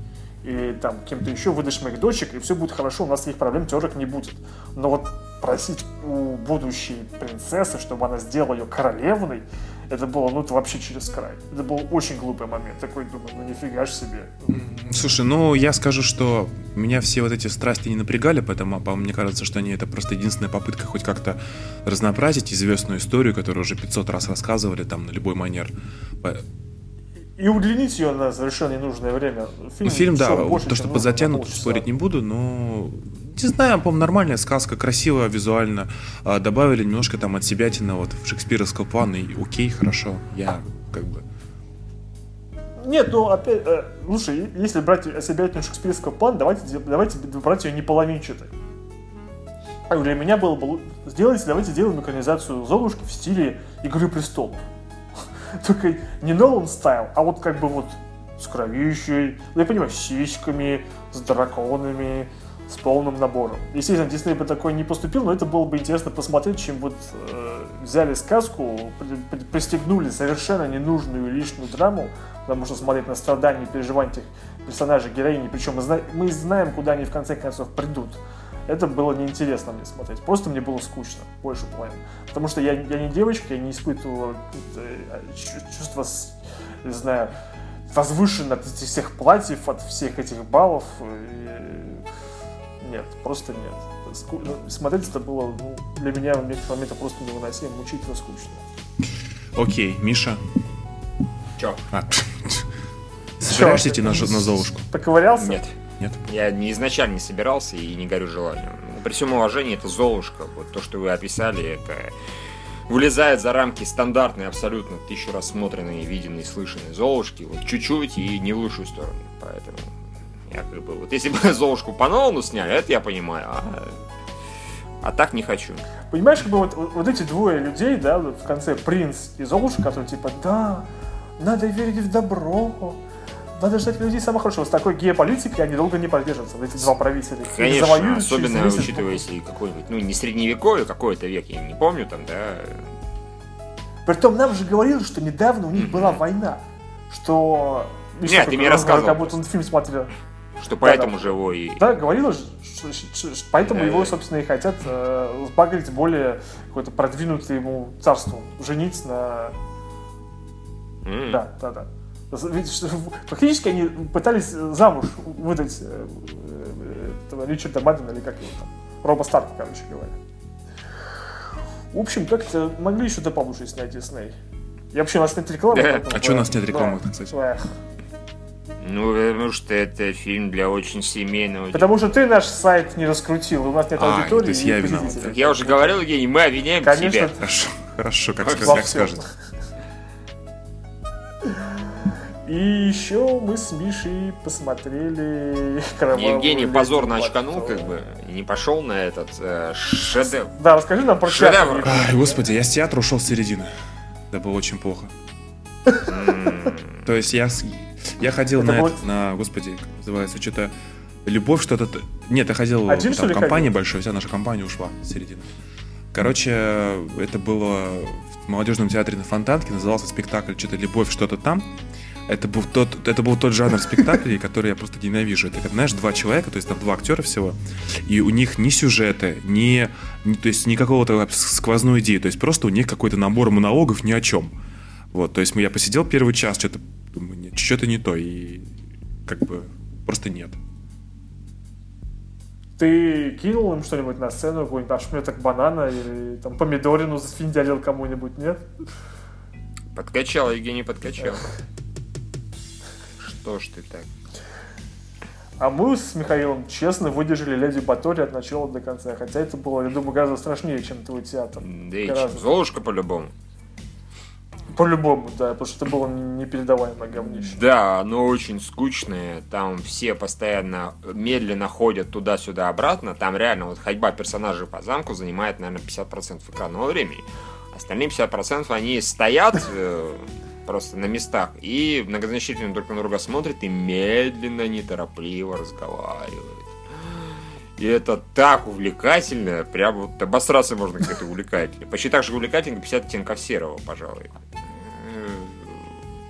и там кем-то еще выдашь моих дочек, и все будет хорошо, у нас никаких проблем, терок не будет. Но вот просить у будущей принцессы, чтобы она сделала ее королевной, это было, ну, это вообще через край. Это был очень глупый момент. Такой, думаю, ну, нифига ж себе. Слушай, ну, я скажу, что меня все вот эти страсти не напрягали, поэтому, по мне кажется, что они это просто единственная попытка хоть как-то разнообразить известную историю, которую уже 500 раз рассказывали, там, на любой манер и удлинить ее на совершенно ненужное время. Фильм, фильм да, больше, то, что подзатянут, спорить не буду, но не знаю, по-моему, нормальная сказка, красивая визуально. А, добавили немножко там от себя вот в шекспировского плана, и окей, хорошо, я как бы... Нет, ну опять, э, слушай, если брать осебятину шекспировского плана, давайте, давайте брать ее не половинчатой. Для меня было бы... Сделайте, давайте сделаем экранизацию Золушки в стиле Игры престолов. <laughs> Только не Нолан стайл, а вот как бы вот с кровищей, ну, я понимаю, с сиськами, с драконами, с полным набором. Естественно, Дисней бы такой не поступил, но это было бы интересно посмотреть, чем вот э, взяли сказку, при, при, пристегнули совершенно ненужную лишнюю драму, потому что смотреть на страдания и переживания этих персонажей, героини, причем мы, зна мы знаем, куда они в конце концов придут это было неинтересно мне смотреть. Просто мне было скучно, больше половины. Потому что я, я не девочка, я не испытывала э, чувство, не знаю, возвышенно от этих всех платьев, от всех этих баллов. И... Нет, просто нет. Ску... Ну, смотреть это было ну, для меня в некоторые моменты просто невыносимо, мучительно скучно. Окей, Миша. Чё? А. <laughs> Собираешься идти на, на Золушку? Поковырялся? Нет. Нет? Я не изначально не собирался и не горю желанием. При всем уважении, это Золушка. Вот то, что вы описали, это вылезает за рамки стандартной, абсолютно тысячу раз смотренные, виденные, слышанные Золушки, вот чуть-чуть и не в лучшую сторону. Поэтому я как бы, вот если бы <laughs> Золушку по новому сняли, это я понимаю, а, а так не хочу. Понимаешь, как бы вот, вот эти двое людей, да, в конце принц и Золушка, которые типа, да, надо верить в добро, надо ждать людей самых хороших. С такой геополитикой они долго не продержатся, эти два правителя. Конечно, особенно учитывая, если какой-нибудь, ну, не средневековье, какой-то век, я не помню там, да, Притом нам же говорили, что недавно у них Мгм. была война. Что... Нет, Еще ты такой мне рассказывал Как будто он фильм смотрел. что поэтому же его и... Да, говорила что, что- что- поэтому Да, его, да. собственно, и хотят э, сбагрить более какое-то продвинутое ему царство. Женить на... М. Да, да, да. Что- Фактически они пытались замуж выдать э, э, этого Ричарда Маддена, или как его там, Роба Старка, короче говоря. В общем, как-то могли еще да получше снять Дисней. Я вообще у нас нет рекламы. Да. поэтому, А чё у нас нет рекламы, да. кстати? Эх. Ну, потому что это фильм для очень семейного... Потому что ты наш сайт не раскрутил, у нас нет А, аудитории то есть и я виноват, я уже говорил, Евгений, мы обвиняем Конечно, тебя. Хорошо, хорошо, как, как всем. И еще мы с Мишей посмотрели <laughs> кровавую Евгений позорно очканул, как бы, и не пошел на этот э, шедевр. Да, расскажи нам про Шедевр. театр. Ай, господи, я с театра ушел с середины. Это было очень плохо. <laughs> То есть я, я ходил на, этот- на, господи, как называется, что-то любовь, что-то... Нет, я ходил, Один, там что ли, компания большая, вся наша компания ушла с середины. Короче, это было в молодежном театре на Фонтанке, назывался спектакль что-то «Любовь, что-то там». Это был, тот, это был тот жанр спектаклей, который я просто ненавижу. Это, как, знаешь, два человека, то есть там два актера всего, и у них ни сюжета, ни, ни- то есть ни какого-то сквозной идеи, то есть просто у них какой-то набор монологов ни о чем. Вот, то есть я посидел первый час, что-то что-то не то, и как бы просто нет. Ты кинул им что-нибудь на сцену, какой-нибудь ошметок банана или там помидорину зафиндялил кому-нибудь, нет? Подкачал, Евгений, подкачал. Что ж ты так? А мы с Михаилом честно выдержали Леди Батори от начала до конца. Хотя это было, я думаю, гораздо страшнее, чем твой театр. Да и Гораздо. чем? Золушка по-любому. По-любому, да, потому что это было непередаваемое говнище. Да, оно очень скучное. Там все постоянно медленно ходят туда-сюда обратно. Там реально вот ходьба персонажей по замку занимает, наверное, 50% экранного времени. Остальные 50% они стоят э, просто на местах и многозначительно друг на друга смотрят и медленно, неторопливо разговаривают. И это так увлекательно, прям вот обосраться можно, как это увлекательно. Почти так же увлекательно, как 50 оттенков серого, пожалуй.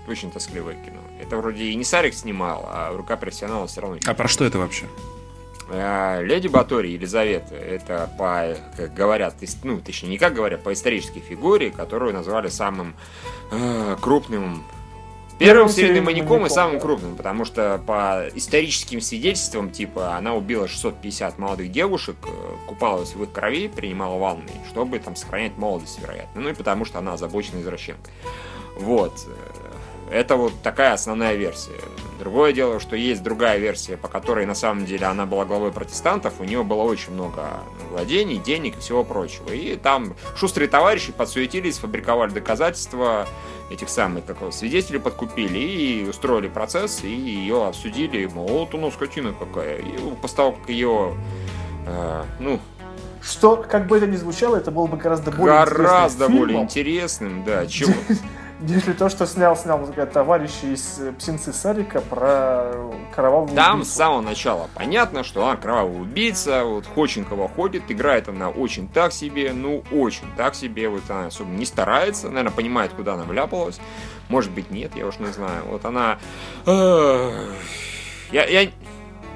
Очень тоскливое кино. Это вроде и не Сарик снимал, а рука профессионала все равно. А про что это вообще? А, Леди Батори, Елизавета, это по, как говорят, ну, точнее, не как говорят, по исторической фигуре, которую назвали самым э, крупным Первым Первым серийным маньяком и самым крупным, потому что по историческим свидетельствам, типа, она убила 650 молодых девушек, э, купалась в их крови, принимала ванны, чтобы там сохранять молодость, вероятно. Ну и потому что она озабочена извращенкой. Вот. Это вот такая основная версия. Другое дело, что есть другая версия, по которой на самом деле она была главой протестантов, у нее было очень много владений, денег и всего прочего. И там шустрые товарищи подсуетились, фабриковали доказательства, этих самых, как его, свидетелей подкупили и устроили процесс, и ее осудили, мол, вот у нас скотина какая. И после того, как ее, э, ну, Что, как бы это ни звучало, это было бы гораздо более гораздо интересным более фильмом, интересным, да, чем... <laughs> нежели то, что снял, снял вот этот товарищ из э, «Птенцы Сарика» про кровавую Там убийцу. с самого начала понятно, что она кровавая убийца, вот Ходченкова ходит, играет она очень так себе, ну очень так себе, вот она особо не старается, наверное, понимает, куда она вляпалась, может быть нет, я уж не знаю, вот она... э, Я, я...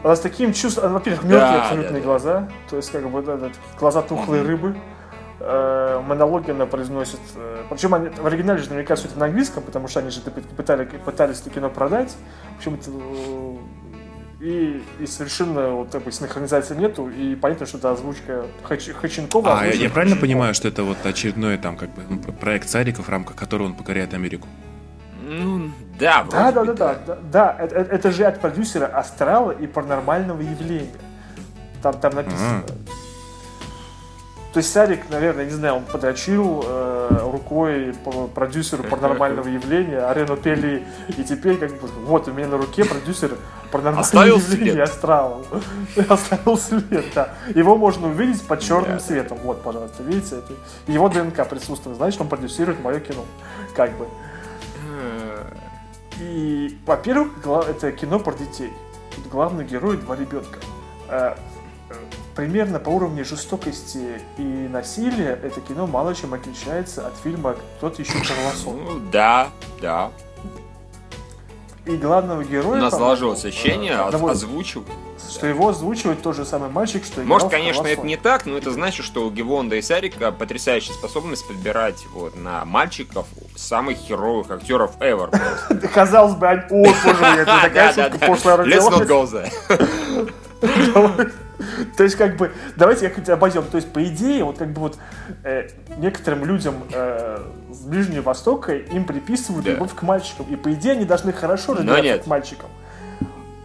Она с таким чувством, во-первых, Да, мелкие да, абсолютные да. глаза, то есть как бы да, да, глаза тухлой рыбы. Э, монологи она произносит. э, Причем они, в оригинале же наверняка все это на английском, потому что они же это пытали, пытались это кино продать. В общем, это, э, и, и совершенно вот такой синхронизации нету, и понятно, что это озвучка Хач- Хаченкова. А, я, правильно Хаченкова. понимаю, что это вот очередной там как бы ну, проект Царика, в рамках которого он покоряет Америку? Ну, да, Да, вроде да, бы да, да, да, да, это, это- это же от продюсера Астрала и паранормального явления. Там, там написано. То есть Сарик, наверное, не знаю, он подрочил, э, рукой продюсеру паранормального явления Арену Пели, и теперь как бы вот у меня на руке продюсер паранормального Оставил явления. Астрал. <laughs> Оставил след, да. Его можно увидеть под черным цветом. Вот, пожалуйста, видите? это Его ДНК присутствует, значит, он продюсирует мое кино. Как бы. И, во-первых, это кино про детей. Тут главный герой два ребенка. Э, э, Примерно по уровню жестокости и насилия это кино мало чем отличается от фильма «Тот еще Карлосон». Ну, да, да. И главного У героя... нас по-моему, сложилось э, ощущение, оз- одного- озвучивать. что его озвучивает тот же самый мальчик, что играл Может, конечно, это не так, но это значит, что у Гевонда и Сарика потрясающая способность подбирать вот на мальчиков самых херовых актеров ever. <laughs> Казалось бы, о, боже это такая <laughs> шутка пошлая. Let's not go there. <laughs> То есть, как бы, давайте как-нибудь обойдем. То есть, по идее, вот как бы вот э, некоторым людям э, с Ближнего Востока им приписывают Да. любовь к мальчикам. И по идее они должны хорошо разбираться к мальчикам.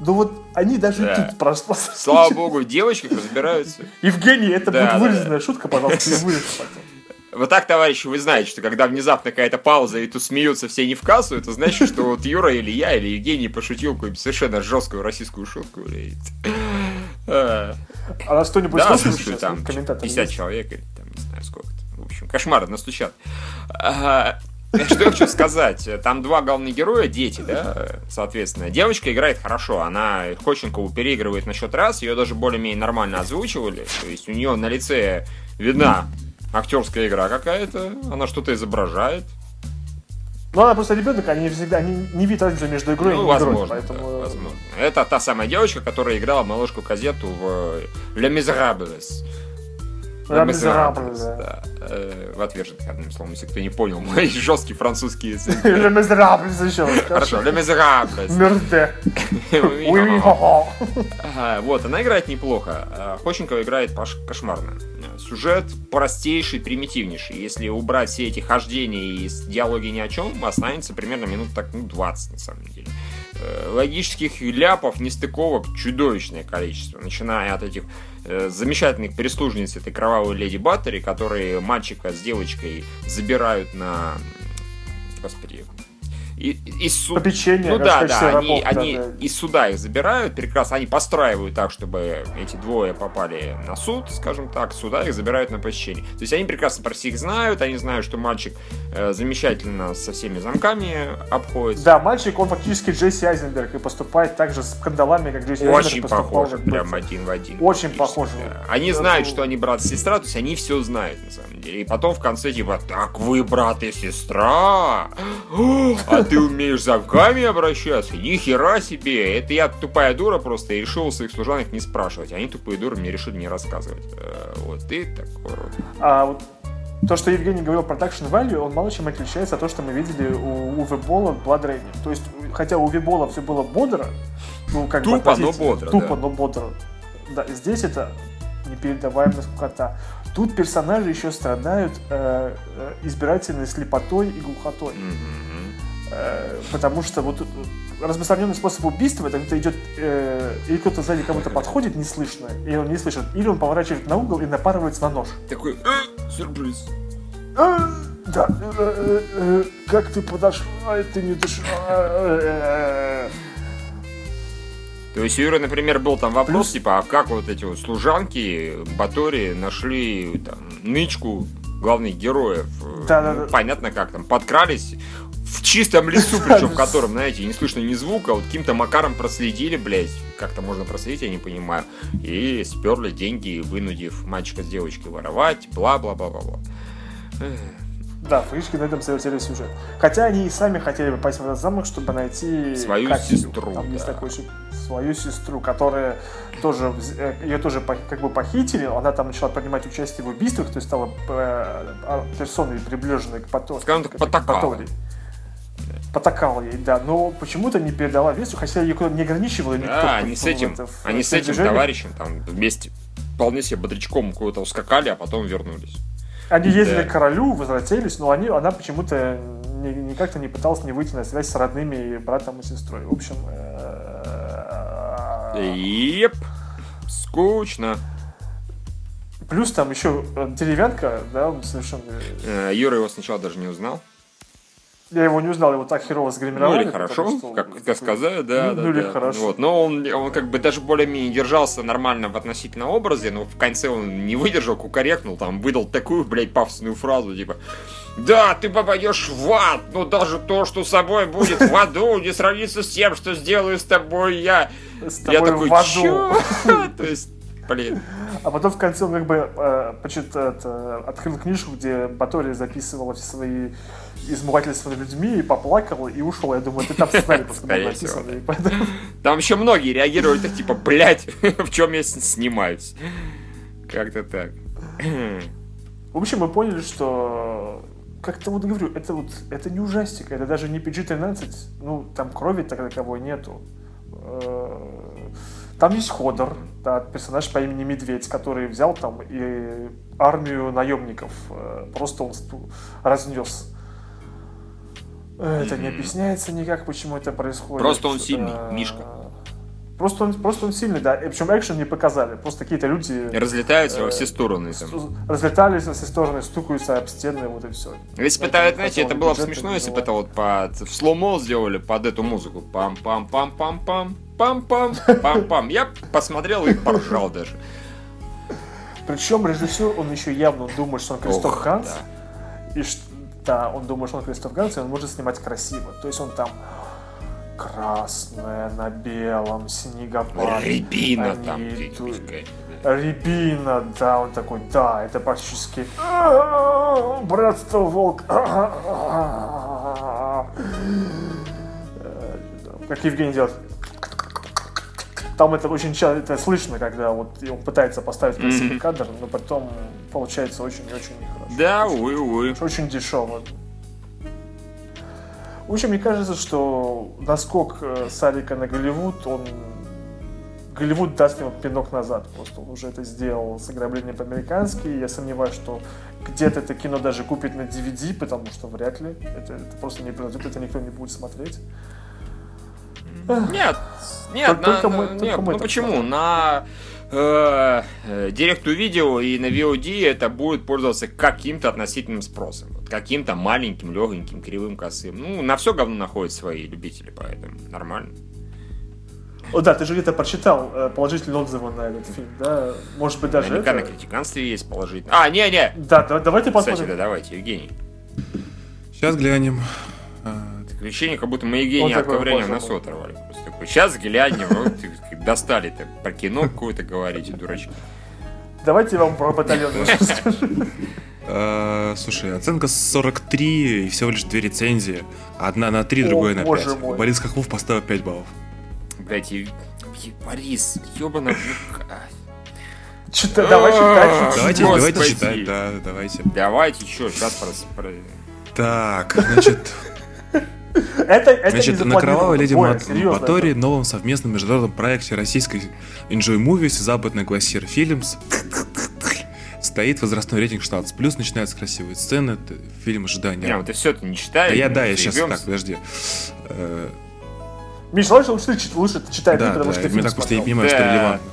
Но вот они даже Да. тут просто... Слава <laughs> богу, в девочках разбираются. Евгений, это Да, будет да, вырезанная шутка, пожалуйста, не вырежь потом. Вот так, товарищи, вы знаете, что когда внезапно какая-то пауза и тут смеются все не в кассу, это значит, что вот Юра или я, или Евгений пошутил какую-нибудь совершенно жесткую российскую шутку. блядь. А, А нас кто-нибудь Да, слушает слушаю, сейчас? там Вот комментаторы 50 есть? человек или там не знаю сколько В общем, кошмары настучат. А, Что я хочу сказать? Там два главных героя, дети, да, соответственно. Девочка играет хорошо, она Ходченкову переигрывает на счет раз, ее даже более-менее нормально озвучивали, то есть у нее на лице видна актерская игра какая-то, она что-то изображает. Ну, она просто ребенок, они всегда они не видят разницу между игрой Ну, и игрой. возможно, Поэтому... да, возможно. Это та самая девочка, которая играла малышку Казету в «Le Miserables». Да. да. Э, В отверженных, одним словом, если кто не понял, <laughs> мои жесткие французские языки. <laughs> Le Miserable еще. Хорошо, Le Miserables. Мерде. <laughs> Вот, она играет неплохо. А Ходченкова играет кошмарно. Сюжет простейший, примитивнейший. Если убрать все эти хождения и диалоги ни о чем, останется примерно минут так, ну, 20 на самом деле. Э, Логических ляпов, нестыковок чудовищное количество. Начиная от этих э, замечательных прислужниц этой кровавой леди Баттери, которые мальчика с девочкой забирают на... Господи... И, из суда. Попечение, Ну да, да, они, да, они да. из суда их забирают, прекрасно, они постраивают так, чтобы эти двое попали на суд, скажем так, суда их забирают на посещение. То есть они прекрасно про всех знают, они знают, что мальчик э, замечательно со всеми замками обходится. Да, мальчик, он фактически Джесси Айзенберг и поступает так же с кандалами, как Джесси Очень Айзенберг как прям один в один. Очень похоже. да. Они Да, знают, ну- что они брат и сестра, то есть они все знают, на самом деле. И потом в конце типа, так вы брат и сестра? О, <gasps> А ты умеешь замками обращаться? Ни хера себе! Это я тупая дура просто и решил своих служанок не спрашивать. Они тупые дуры мне решили не рассказывать. Э, Вот ты такой вот. А вот то, что Евгений говорил про Production Value, он мало чем отличается от того, что мы видели у Уве Бола в Blood Rain. То есть, хотя у Уве Бола все было бодро, ну, как бы Тупо, но относительно- бодро, Тупо, да. но бодро. Да, здесь это непередаваемая скукота. Тут персонажи еще страдают э, э, избирательной слепотой и глухотой. Мгм. Э, потому что вот распространенный способ убийства, это когда идет, э, или кто-то сзади кому-то подходит неслышно, и он не слышит, или он поворачивает на угол и напарывается на нож. Такой, «Э, сюрприз. Э, Да, э, э, э, как ты подошла, а ты не дошла. То есть у Юры, например, был там вопрос, Плюс- типа, а как вот эти вот служанки Батори нашли там нычку главных героев? Да-да-да. Ну, понятно как там, подкрались в чистом лесу, причем в котором, знаете, не слышно ни звука, вот каким-то макаром проследили, блядь, как-то можно проследить, я не понимаю, и сперли деньги, вынудив мальчика с девочкой воровать, бла-бла-бла-бла-бла. Да, фактически на этом завертели сюжет. Хотя они и сами хотели бы пойти в этот замок, чтобы найти Свою Катю. сестру, Там есть да. такой еще свою сестру, которая тоже э, ее тоже как бы похитили. Она там начала принимать участие в убийствах, то есть стала э, а, персоной, приближенной к Пато- Скажем так, потакала. Патори. Потакала ей, да, но почему-то не передала вестью, хотя ее не ограничивала никто. Да, они с этим, это, они с этим движении. товарищем там вместе вполне себе бодрячком куда-то ускакали, а потом вернулись. Они ездили Да. к королю, возвратились, но они, она почему-то ни, ни как-то не пыталась не выйти на связь с родными и братом и сестрой. В общем, э, Еп, скучно. Плюс там еще э, деревянка, да, он совершенно... Э, Юра его сначала даже не узнал. Я его не узнал, его так херово сгримировали. Ну или хорошо, что, как, как сказать, да, ну, да, ну или да. хорошо. Вот. Но он, он как бы даже более-менее держался нормально в относительно образе, но в конце он не выдержал, кукарекнул, там выдал такую, блядь, пафосную фразу, типа да, ты попадешь в ад, но даже то, что с собой будет в аду, не сравнится с тем, что сделаю с тобой я. С я тобой такой, в аду. <laughs> То есть, блин. А потом в конце он как бы э, почит- это, открыл книжку, где Батори записывал все свои измывательства над людьми, и поплакал, и ушел. Я думаю, ты там сценарий <laughs> просто был Скорее написан. всего, и поэтому- Там еще многие реагируют так, типа, блядь, <laughs> в чем я снимаюсь. Как-то так. В общем, мы поняли, что как-то вот говорю, это вот это не ужастик, это даже не PG-13, ну там крови так таковой нету. Э, Там есть Ходор, да, персонаж по имени Медведь, который взял там и армию наемников э, просто он разнес. Э, Это не объясняется никак, почему это происходит. Просто он сильный, Э, Мишка. Просто он, просто он сильный, да. И Причем экшен не показали. Просто какие-то люди Разлетаются во Э, все стороны. Там. разлетались во все стороны, стукаются об стены, вот и все. Если бы знаете, это было бы смешно, если бы это вот под в сломо сделали под эту музыку. пам пам-пам, пам-пам. Я посмотрел и поржал даже. Причем режиссер, он еще явно думает, что он Кристоф Ох, Ганс. Да. И что, да, он думает, что он Кристоф Ганс, и он может снимать красиво. То есть он там красное на белом, снегопад. Рябина они там идут... Рябина, да, он такой, да, это практически братство волк. Э, э, э, как Евгений делает. Там это очень часто это слышно, когда вот он пытается поставить красивый Мгм. кадр, но потом получается очень и очень нехорошо. Да, увы, увы. очень дешево. В общем, мне кажется, что наскок э, Сарика на Голливуд, он Голливуд даст ему пинок назад. Просто он уже это сделал с ограблением по-американски. Я сомневаюсь, что где-то это кино даже купит на DVD, потому что вряд ли. Это, это просто не произойдет, это никто не будет смотреть. Нет, нет, Только- на- только мы- на- только нет, мы ну почему? смотрим. На э, э, to Video и на VOD это будет пользоваться каким-то относительным спросом. Вот Каким-то маленьким, легеньким, кривым, косым. Ну, на все говно находят свои любители, поэтому нормально. О, да, ты же где-то прочитал э, положительные отзывы на этот фильм, да? Может быть, даже Наверняка это... на критиканстве есть положительно. А, не-не! Да, да, давайте Кстати, посмотрим. да, давайте, Евгений. Сейчас глянем. А, ощущение, как будто мы Евгения от боже носу мой. оторвали. Просто такой, сейчас глянем, вот достали-то про кино какое-то говорите, дурачки. Давайте я вам про батальон расскажу. а, Слушай, оценка 43 и всего лишь две рецензии. Одна на 3, О, другая на боже 5. мой. Борис Хохлов поставил 5 баллов. Блять, Борис, ёбана... Читай, давай читать. Давайте, Господи. давайте читать, да, давайте. Давайте, что, сейчас про- Так, значит, Это, это Значит, не на кровавой леди Мат- Батори новом совместном международном проекте российской Enjoy Movies и западной Глассир Films стоит возрастной рейтинг 16 плюс начинаются красивые сцены, это фильм ожидания. Не, вот ты все это не читаешь. Да я, да, я сейчас, так, подожди. Э, Миш, лучше, лучше, лучше ты читай, ты, Да, потому да, что ты я фильм так просто не смотрел. понимаю, что Да. релевантно.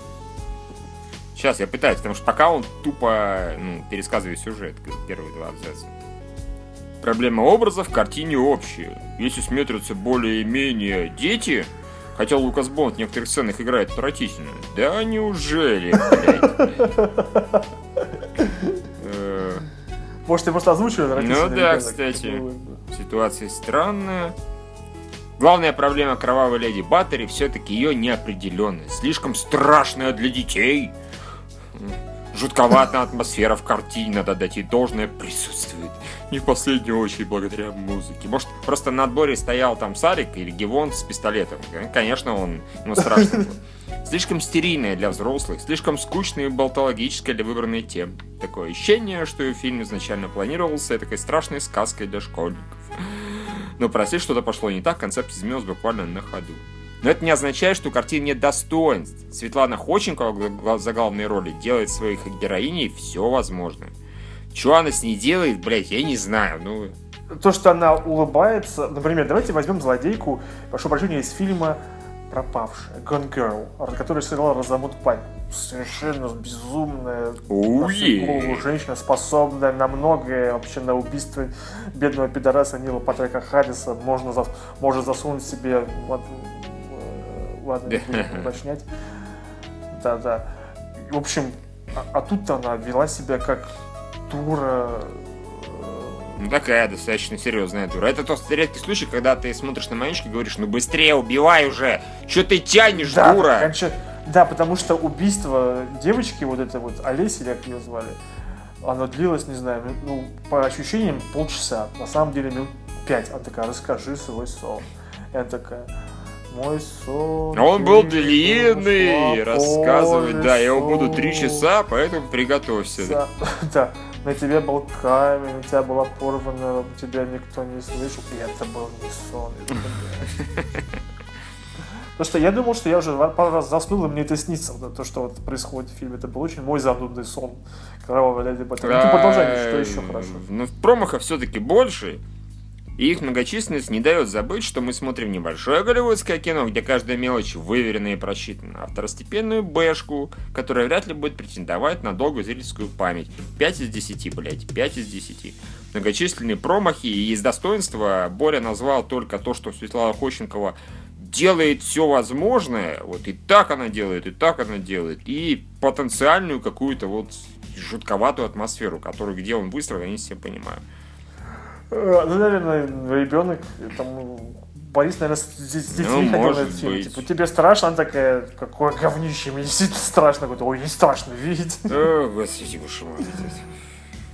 Сейчас я пытаюсь, потому что пока он тупо ну, пересказывает сюжет, первые два абзаца. Проблема образов в картине общая. Если смотрятся более-менее дети, хотя Лукас Бонд в некоторых сценах играет отвратительно. Да неужели, блядь? Может, ты просто озвучиваешь Ну да, кстати. Ситуация странная. Главная проблема кровавой леди Баттери все-таки ее неопределенность. Слишком страшная для детей. Жутковатая атмосфера в картине, надо дать ей должное, присутствует. Не в последнюю очередь благодаря музыке. Может, просто на отборе стоял там Сарик или Гевон с пистолетом. Конечно, он ему страшно было. <laughs> Слишком стерильная для взрослых, слишком скучная и болтологическая для выбранной тем. Такое ощущение, что фильм изначально планировался такой страшной сказкой для школьников. Но прости, что-то пошло не так, концепт изменилась буквально на ходу. Но это не означает, что у картины нет достоинств. Светлана Ходченкова за главной роли делает своих героиней все возможное. Что она с ней делает, блять, я не знаю. Ну, То, что она улыбается... Например, давайте возьмем злодейку, прошу прощения, из фильма пропавшая, Gone Girl, которая сыграла Розамунд Пайк. Совершенно безумная, голову женщина, способная на многое, вообще на убийство бедного пидораса Нила Патрика Харриса. Можно, за- может засунуть себе... э, Ладно, не будем <laughs> уточнять. Да-да. В общем, а, а тут она вела себя как дура. э, Ну такая достаточно серьезная дура. Это тот редкий случай, когда ты смотришь на мальчика и говоришь, ну быстрее убивай уже! Че ты тянешь, Да, дура? конча- Да, потому что убийство девочки, вот это вот Олеси, как ее звали, оно длилось, не знаю, ну, по ощущениям полчаса. На самом деле минут пять. Она такая, расскажи свой сон. Я такая, мой сон. А Он был длинный, рассказывать, да, я его буду три лесу». часа, поэтому приготовься. Да, <laughs> да, на тебе был камень, у тебя была порвана, тебя никто не слышал, и это был не сон. Потому что я думал, что я уже пару раз заснул, и мне это снится, вот то, что вот происходит в фильме. Это был очень мой занудный сон. Кровавая леди Баттерфляй. Ну, ты продолжай, что еще хорошо. Ну, промахов все-таки больше. И их многочисленность не дает забыть, что мы смотрим небольшое голливудское кино, где каждая мелочь выверена и просчитана, а второстепенную бэшку, которая вряд ли будет претендовать на долгую зрительскую память. 5 из 10, блядь, 5 из 10. Многочисленные промахи и из достоинства Боря назвал только то, что Светлана Ходченкова делает все возможное, вот и так она делает, и так она делает, и потенциальную какую-то вот жутковатую атмосферу, которую где он выстроил, я не все понимаю. Э, Ну, наверное, ребенок, там, Борис, наверное, с, детьми Ну, ходил на этот фильм. Типа, тебе страшно? Она такая, какое говнище, мне действительно страшно. Говорит, ой, не страшно видеть. О, господи, боже мой.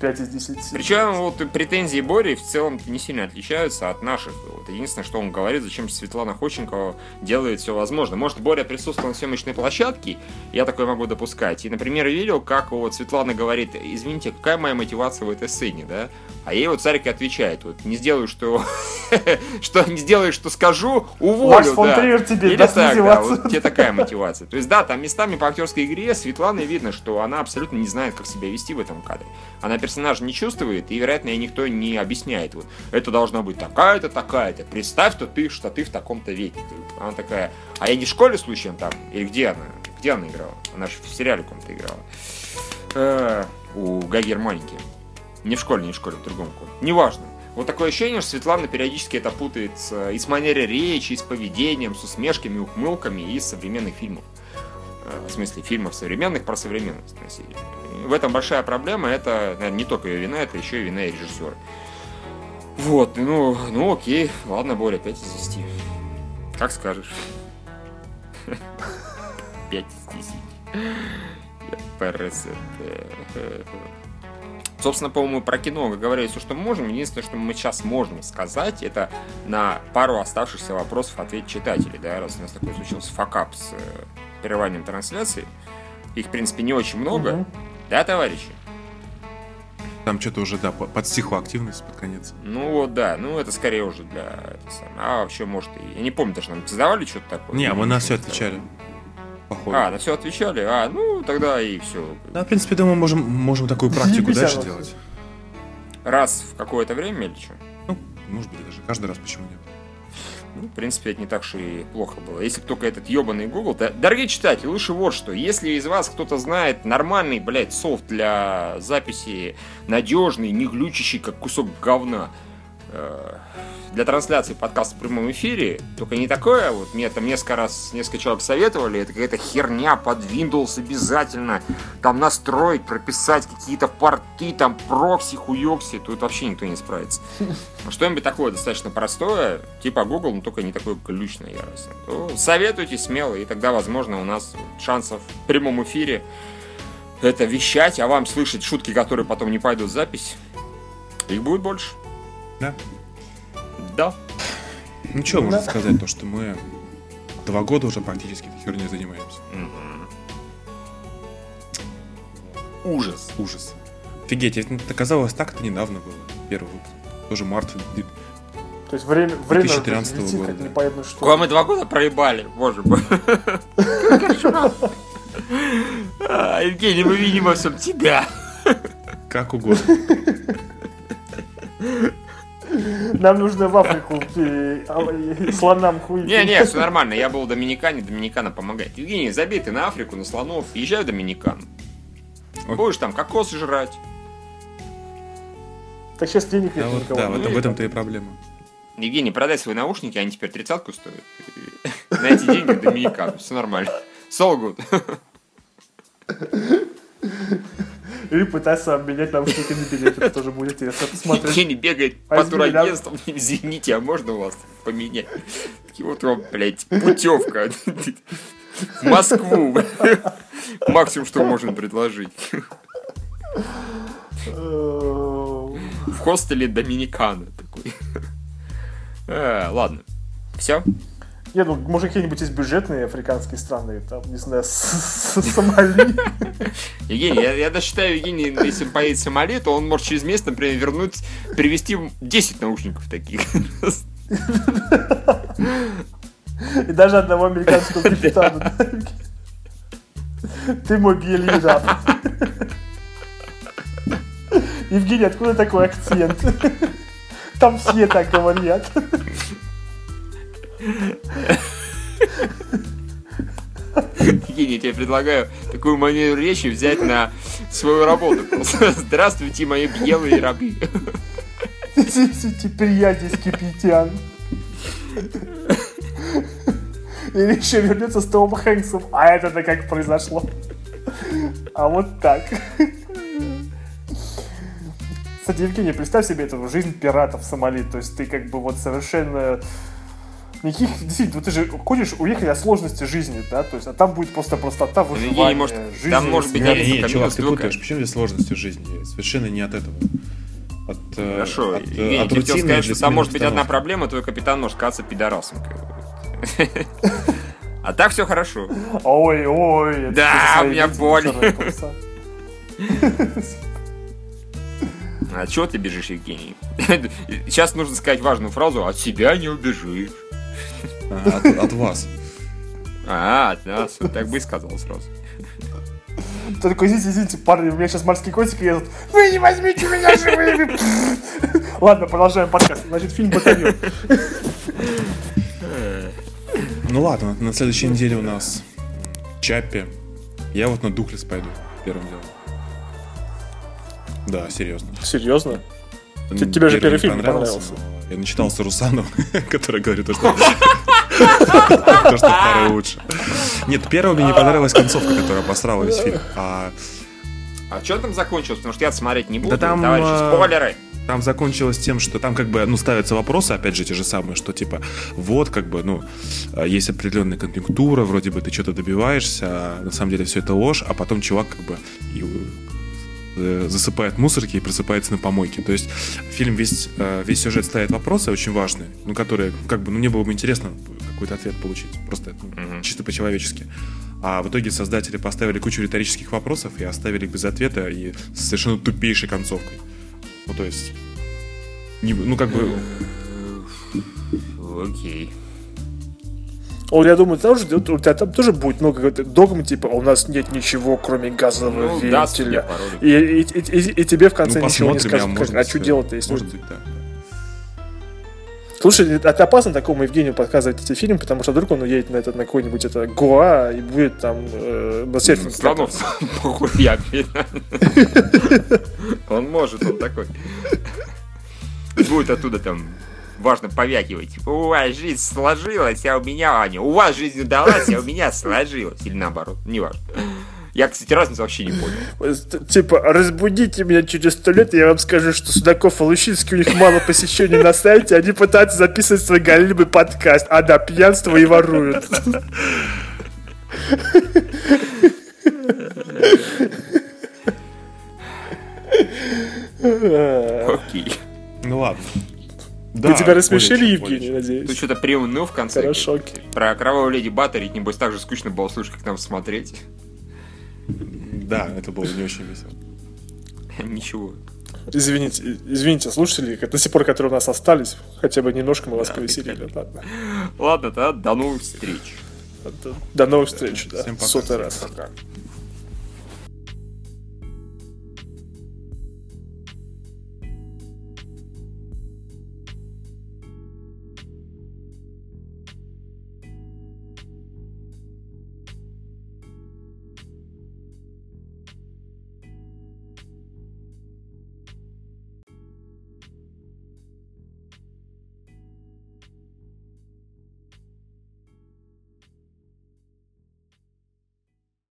5 из 10. Причем вот претензии Бори в целом не сильно отличаются от наших. Вот единственное, что он говорит, зачем Светлана Ходченкова делает все возможное. Может, Боря присутствовал на съемочной площадке, я такое могу допускать. И, например, видел, как вот Светлана говорит, извините, какая моя мотивация в этой сцене, да? А ей вот Царик отвечает, вот не сделаю, что... <laughs> что не сделаю, что скажу, уволю, да. Тебе Или так, да, вот тебе такая мотивация. То есть, да, там местами по актерской игре Светланы видно, что она абсолютно не знает, как себя вести в этом кадре. Она персонажа не чувствует, и, вероятно, ей никто не объясняет. Вот, это должна быть такая-то, такая-то. Представь, что ты, что ты в таком-то веке. Она такая, а я не в школе случаем там? Или где она? Где она играла? Она же в сериале каком-то играла. Э, У Гай Германики. Не в школе, не в школе, в другом клубе. Неважно. Вот такое ощущение, что Светлана периодически это путается и с манерой речи, и с поведением, с усмешками, ухмылками из современных фильмов. В смысле, фильмов современных про современность В этом большая проблема, это, наверное, не только ее вина, это еще и вина и режиссера. Вот, ну, ну окей, ладно, Боря, 5 из 10. Как скажешь. <laughs> 5 из 10. ПРС. Собственно, по-моему, про кино говорили все, что можем. Единственное, что мы сейчас можем сказать, это на пару оставшихся вопросов ответить читателей. Да, раз у нас такой случился факап с э, прерыванием трансляции. Их, в принципе, не очень много. Мгм. Да, товарищи? Там что-то уже, да, по- подстихла активность под конец. Ну вот, да. Ну, это скорее уже для... это самое. А вообще, может, и... Я не помню, даже нам задавали что-то такое. Не, мы на все отвечали. Походу. А, на все отвечали? А, ну, тогда и все. Да, в принципе, думаю, можем, можем такую <laughs> практику дальше делать. Раз в какое-то время или что? Ну, может быть, даже каждый раз, почему нет. Ну, в принципе, это не так уж и плохо было. Если бы только этот ебаный Google... Да, дорогие читатели, лучше вот что. Если из вас кто-то знает нормальный, блядь, софт для записи, надежный, не глючащий, как кусок говна, э, для трансляции подкаста в прямом эфире, только не такое, вот мне там несколько раз, несколько человек советовали, это какая-то херня под Windows обязательно, там настроить, прописать какие-то порты, там прокси, хуёкси, тут вообще никто не справится. А Что-нибудь такое достаточно простое, типа Google, но только не такое глючное яростно. То советуйте смело, и тогда, возможно, у нас шансов в прямом эфире это вещать, а вам слышать шутки, которые потом не пойдут в запись, их будет больше. Да. Да. Ну, что можно Да. сказать, то, что мы два года уже практически этой херней занимаемся. Мгм. Ужас. Ужас. Офигеть, это оказалось так это недавно было. Первый выпуск. Тоже март. То есть время, время 2013 летит, года, как непонятно что. Куда мы два года проебали, боже мой. <laughs> Евгений, мы видим во всем тебя. Как угодно. <laughs> Нам нужно в Африку э, а, слонам хуй. Не-не, все нормально. Я был в Доминикане, Доминикана помогает. Евгений, забей ты на Африку, на слонов. Езжай в Доминикану. Будешь там кокосы жрать. Так сейчас денег нет Да, вот, никого. да, вот Ну, об этом-то и проблема. Евгений, продай свои наушники, они теперь тридцатку стоят. <laughs> На эти деньги в Доминикану. Все нормально. So <laughs> good. Или пытаться обменять наушники на билет. Это тоже будет интересно посмотреть. Евгений бегает по турагентствам. <laughs> Извините, а можно у вас поменять? Вот вам, блядь, путевка. В Москву. Максимум, что можно предложить. В хостеле Доминикана такой. Э, Ладно. Все? Не, ну, может, какие-нибудь есть бюджетные африканские страны, там, не знаю, Сомали. Евгений, я, я даже считаю, Евгений, если поедет в Сомали, то он может через месяц, например, вернуть, привезти 10 наушников таких. И даже одного американского капитана. Ты мой гелий раб. Евгений, откуда такой акцент? Там все так говорят. Евгений, я тебе предлагаю такую манеру речи взять на свою работу. Здравствуйте, мои белые рабы. Теперь я здесь. Или еще вернется с Томом Хэнксом. А это-то как произошло? А вот так. Кстати, Евгений, представь себе эту жизнь пиратов в Сомали. То есть ты как бы вот совершенно... Никаких, действительно, вот ты же хочешь уехать от сложности жизни, да, то есть, а там будет просто простота выживания, может, жизни, там может быть смерти. Не, не, Камилу чувак, ты путаешь. Почему здесь сложности жизни? Совершенно не от этого. От, э, Хорошо, от, Евгений, от ты хотел рутины сказать, что там может быть одна проблема, твой капитан может казаться пидорасом. <laughs> А так все хорошо. Ой, ой. Да, у меня боль. <laughs> А чего ты бежишь, Евгений? <laughs> Сейчас нужно сказать важную фразу «От себя не убежишь». Ага, От, от вас. А, от нас. Так бы и сказал сразу. Ты такой, извините, извините, парни, у меня сейчас морские котики едут. Вы не возьмите меня живыми! Ладно, продолжаем подкаст. Значит, фильм «Батальон». Ну ладно, на следующей неделе у нас Чаппи. Я вот на Духлес пойду первым делом. Да, серьезно. Серьезно? Тебе же первый фильм понравился. но Я начитался Русанова, <laughs> который говорит, то, что <laughs> то, что второй лучше. Нет, первого мне не понравилась концовка, которая обосрала весь фильм. А А что там закончилось? Потому что я смотреть не буду. Да там, Товарищи, а, спойлеры. Там закончилось тем, что там как бы, ну, ставятся вопросы, опять же, те же самые, что типа, вот, как бы, ну, э, есть определенная конъюнктура, вроде бы ты что-то добиваешься, а на самом деле все это ложь, а потом чувак как бы и, засыпает мусорки и просыпается на помойке. То есть фильм весь, э, весь сюжет ставит вопросы очень важные, ну, которые, как бы, ну, мне было бы интересно какой-то ответ получить, просто ну, Мгм. чисто по-человечески. А в итоге создатели поставили кучу риторических вопросов и оставили их без ответа и с совершенно тупейшей концовкой. Ну, то есть... не- ну, как бы... Окей. О, я думаю, там же, у тебя там тоже будет много какой-то догмы, типа, у нас нет ничего, кроме газового Ну, вентиля. И, и, и- и- и тебе в конце ну, ничего не скажут. может а что делать-то, если... Может быть, да. Слушай, это опасно такому Евгению подсказывать эти фильмы, потому что вдруг он уедет на, этот, на какой-нибудь это Гоа и будет там э, на серфинг Странов <laughs> похуй я <laughs> Он может, он такой. Будет оттуда там важно повякивать. У вас жизнь сложилась, а у меня, Аня, у вас жизнь удалась, а у меня сложилась. Или наоборот, неважно. Я, кстати, разницу вообще не понял. Типа, разбудите меня через сто лет, и я вам скажу, что Судаков и Лущинский, у них мало посещений на сайте, они пытаются записывать свой голимый подкаст, а да, пьянство и воруют. Окей. Ну, ладно. Мы Да, тебя рассмешили, более чем, Евгений, более чем. надеюсь? Ты что-то приуныл в конце. Хорошо. Про кровавую леди Баттерит, небось, так же скучно было слушать, как нам смотреть. Да, это было не очень весело. <laughs> Ничего. Извините, извините, слушатели, до сих пор, которые у нас остались, хотя бы немножко мы вас повеселили. Ладно. Ладно, тогда до новых встреч. До новых встреч, да. Всем пока. Сотый раз. Пока.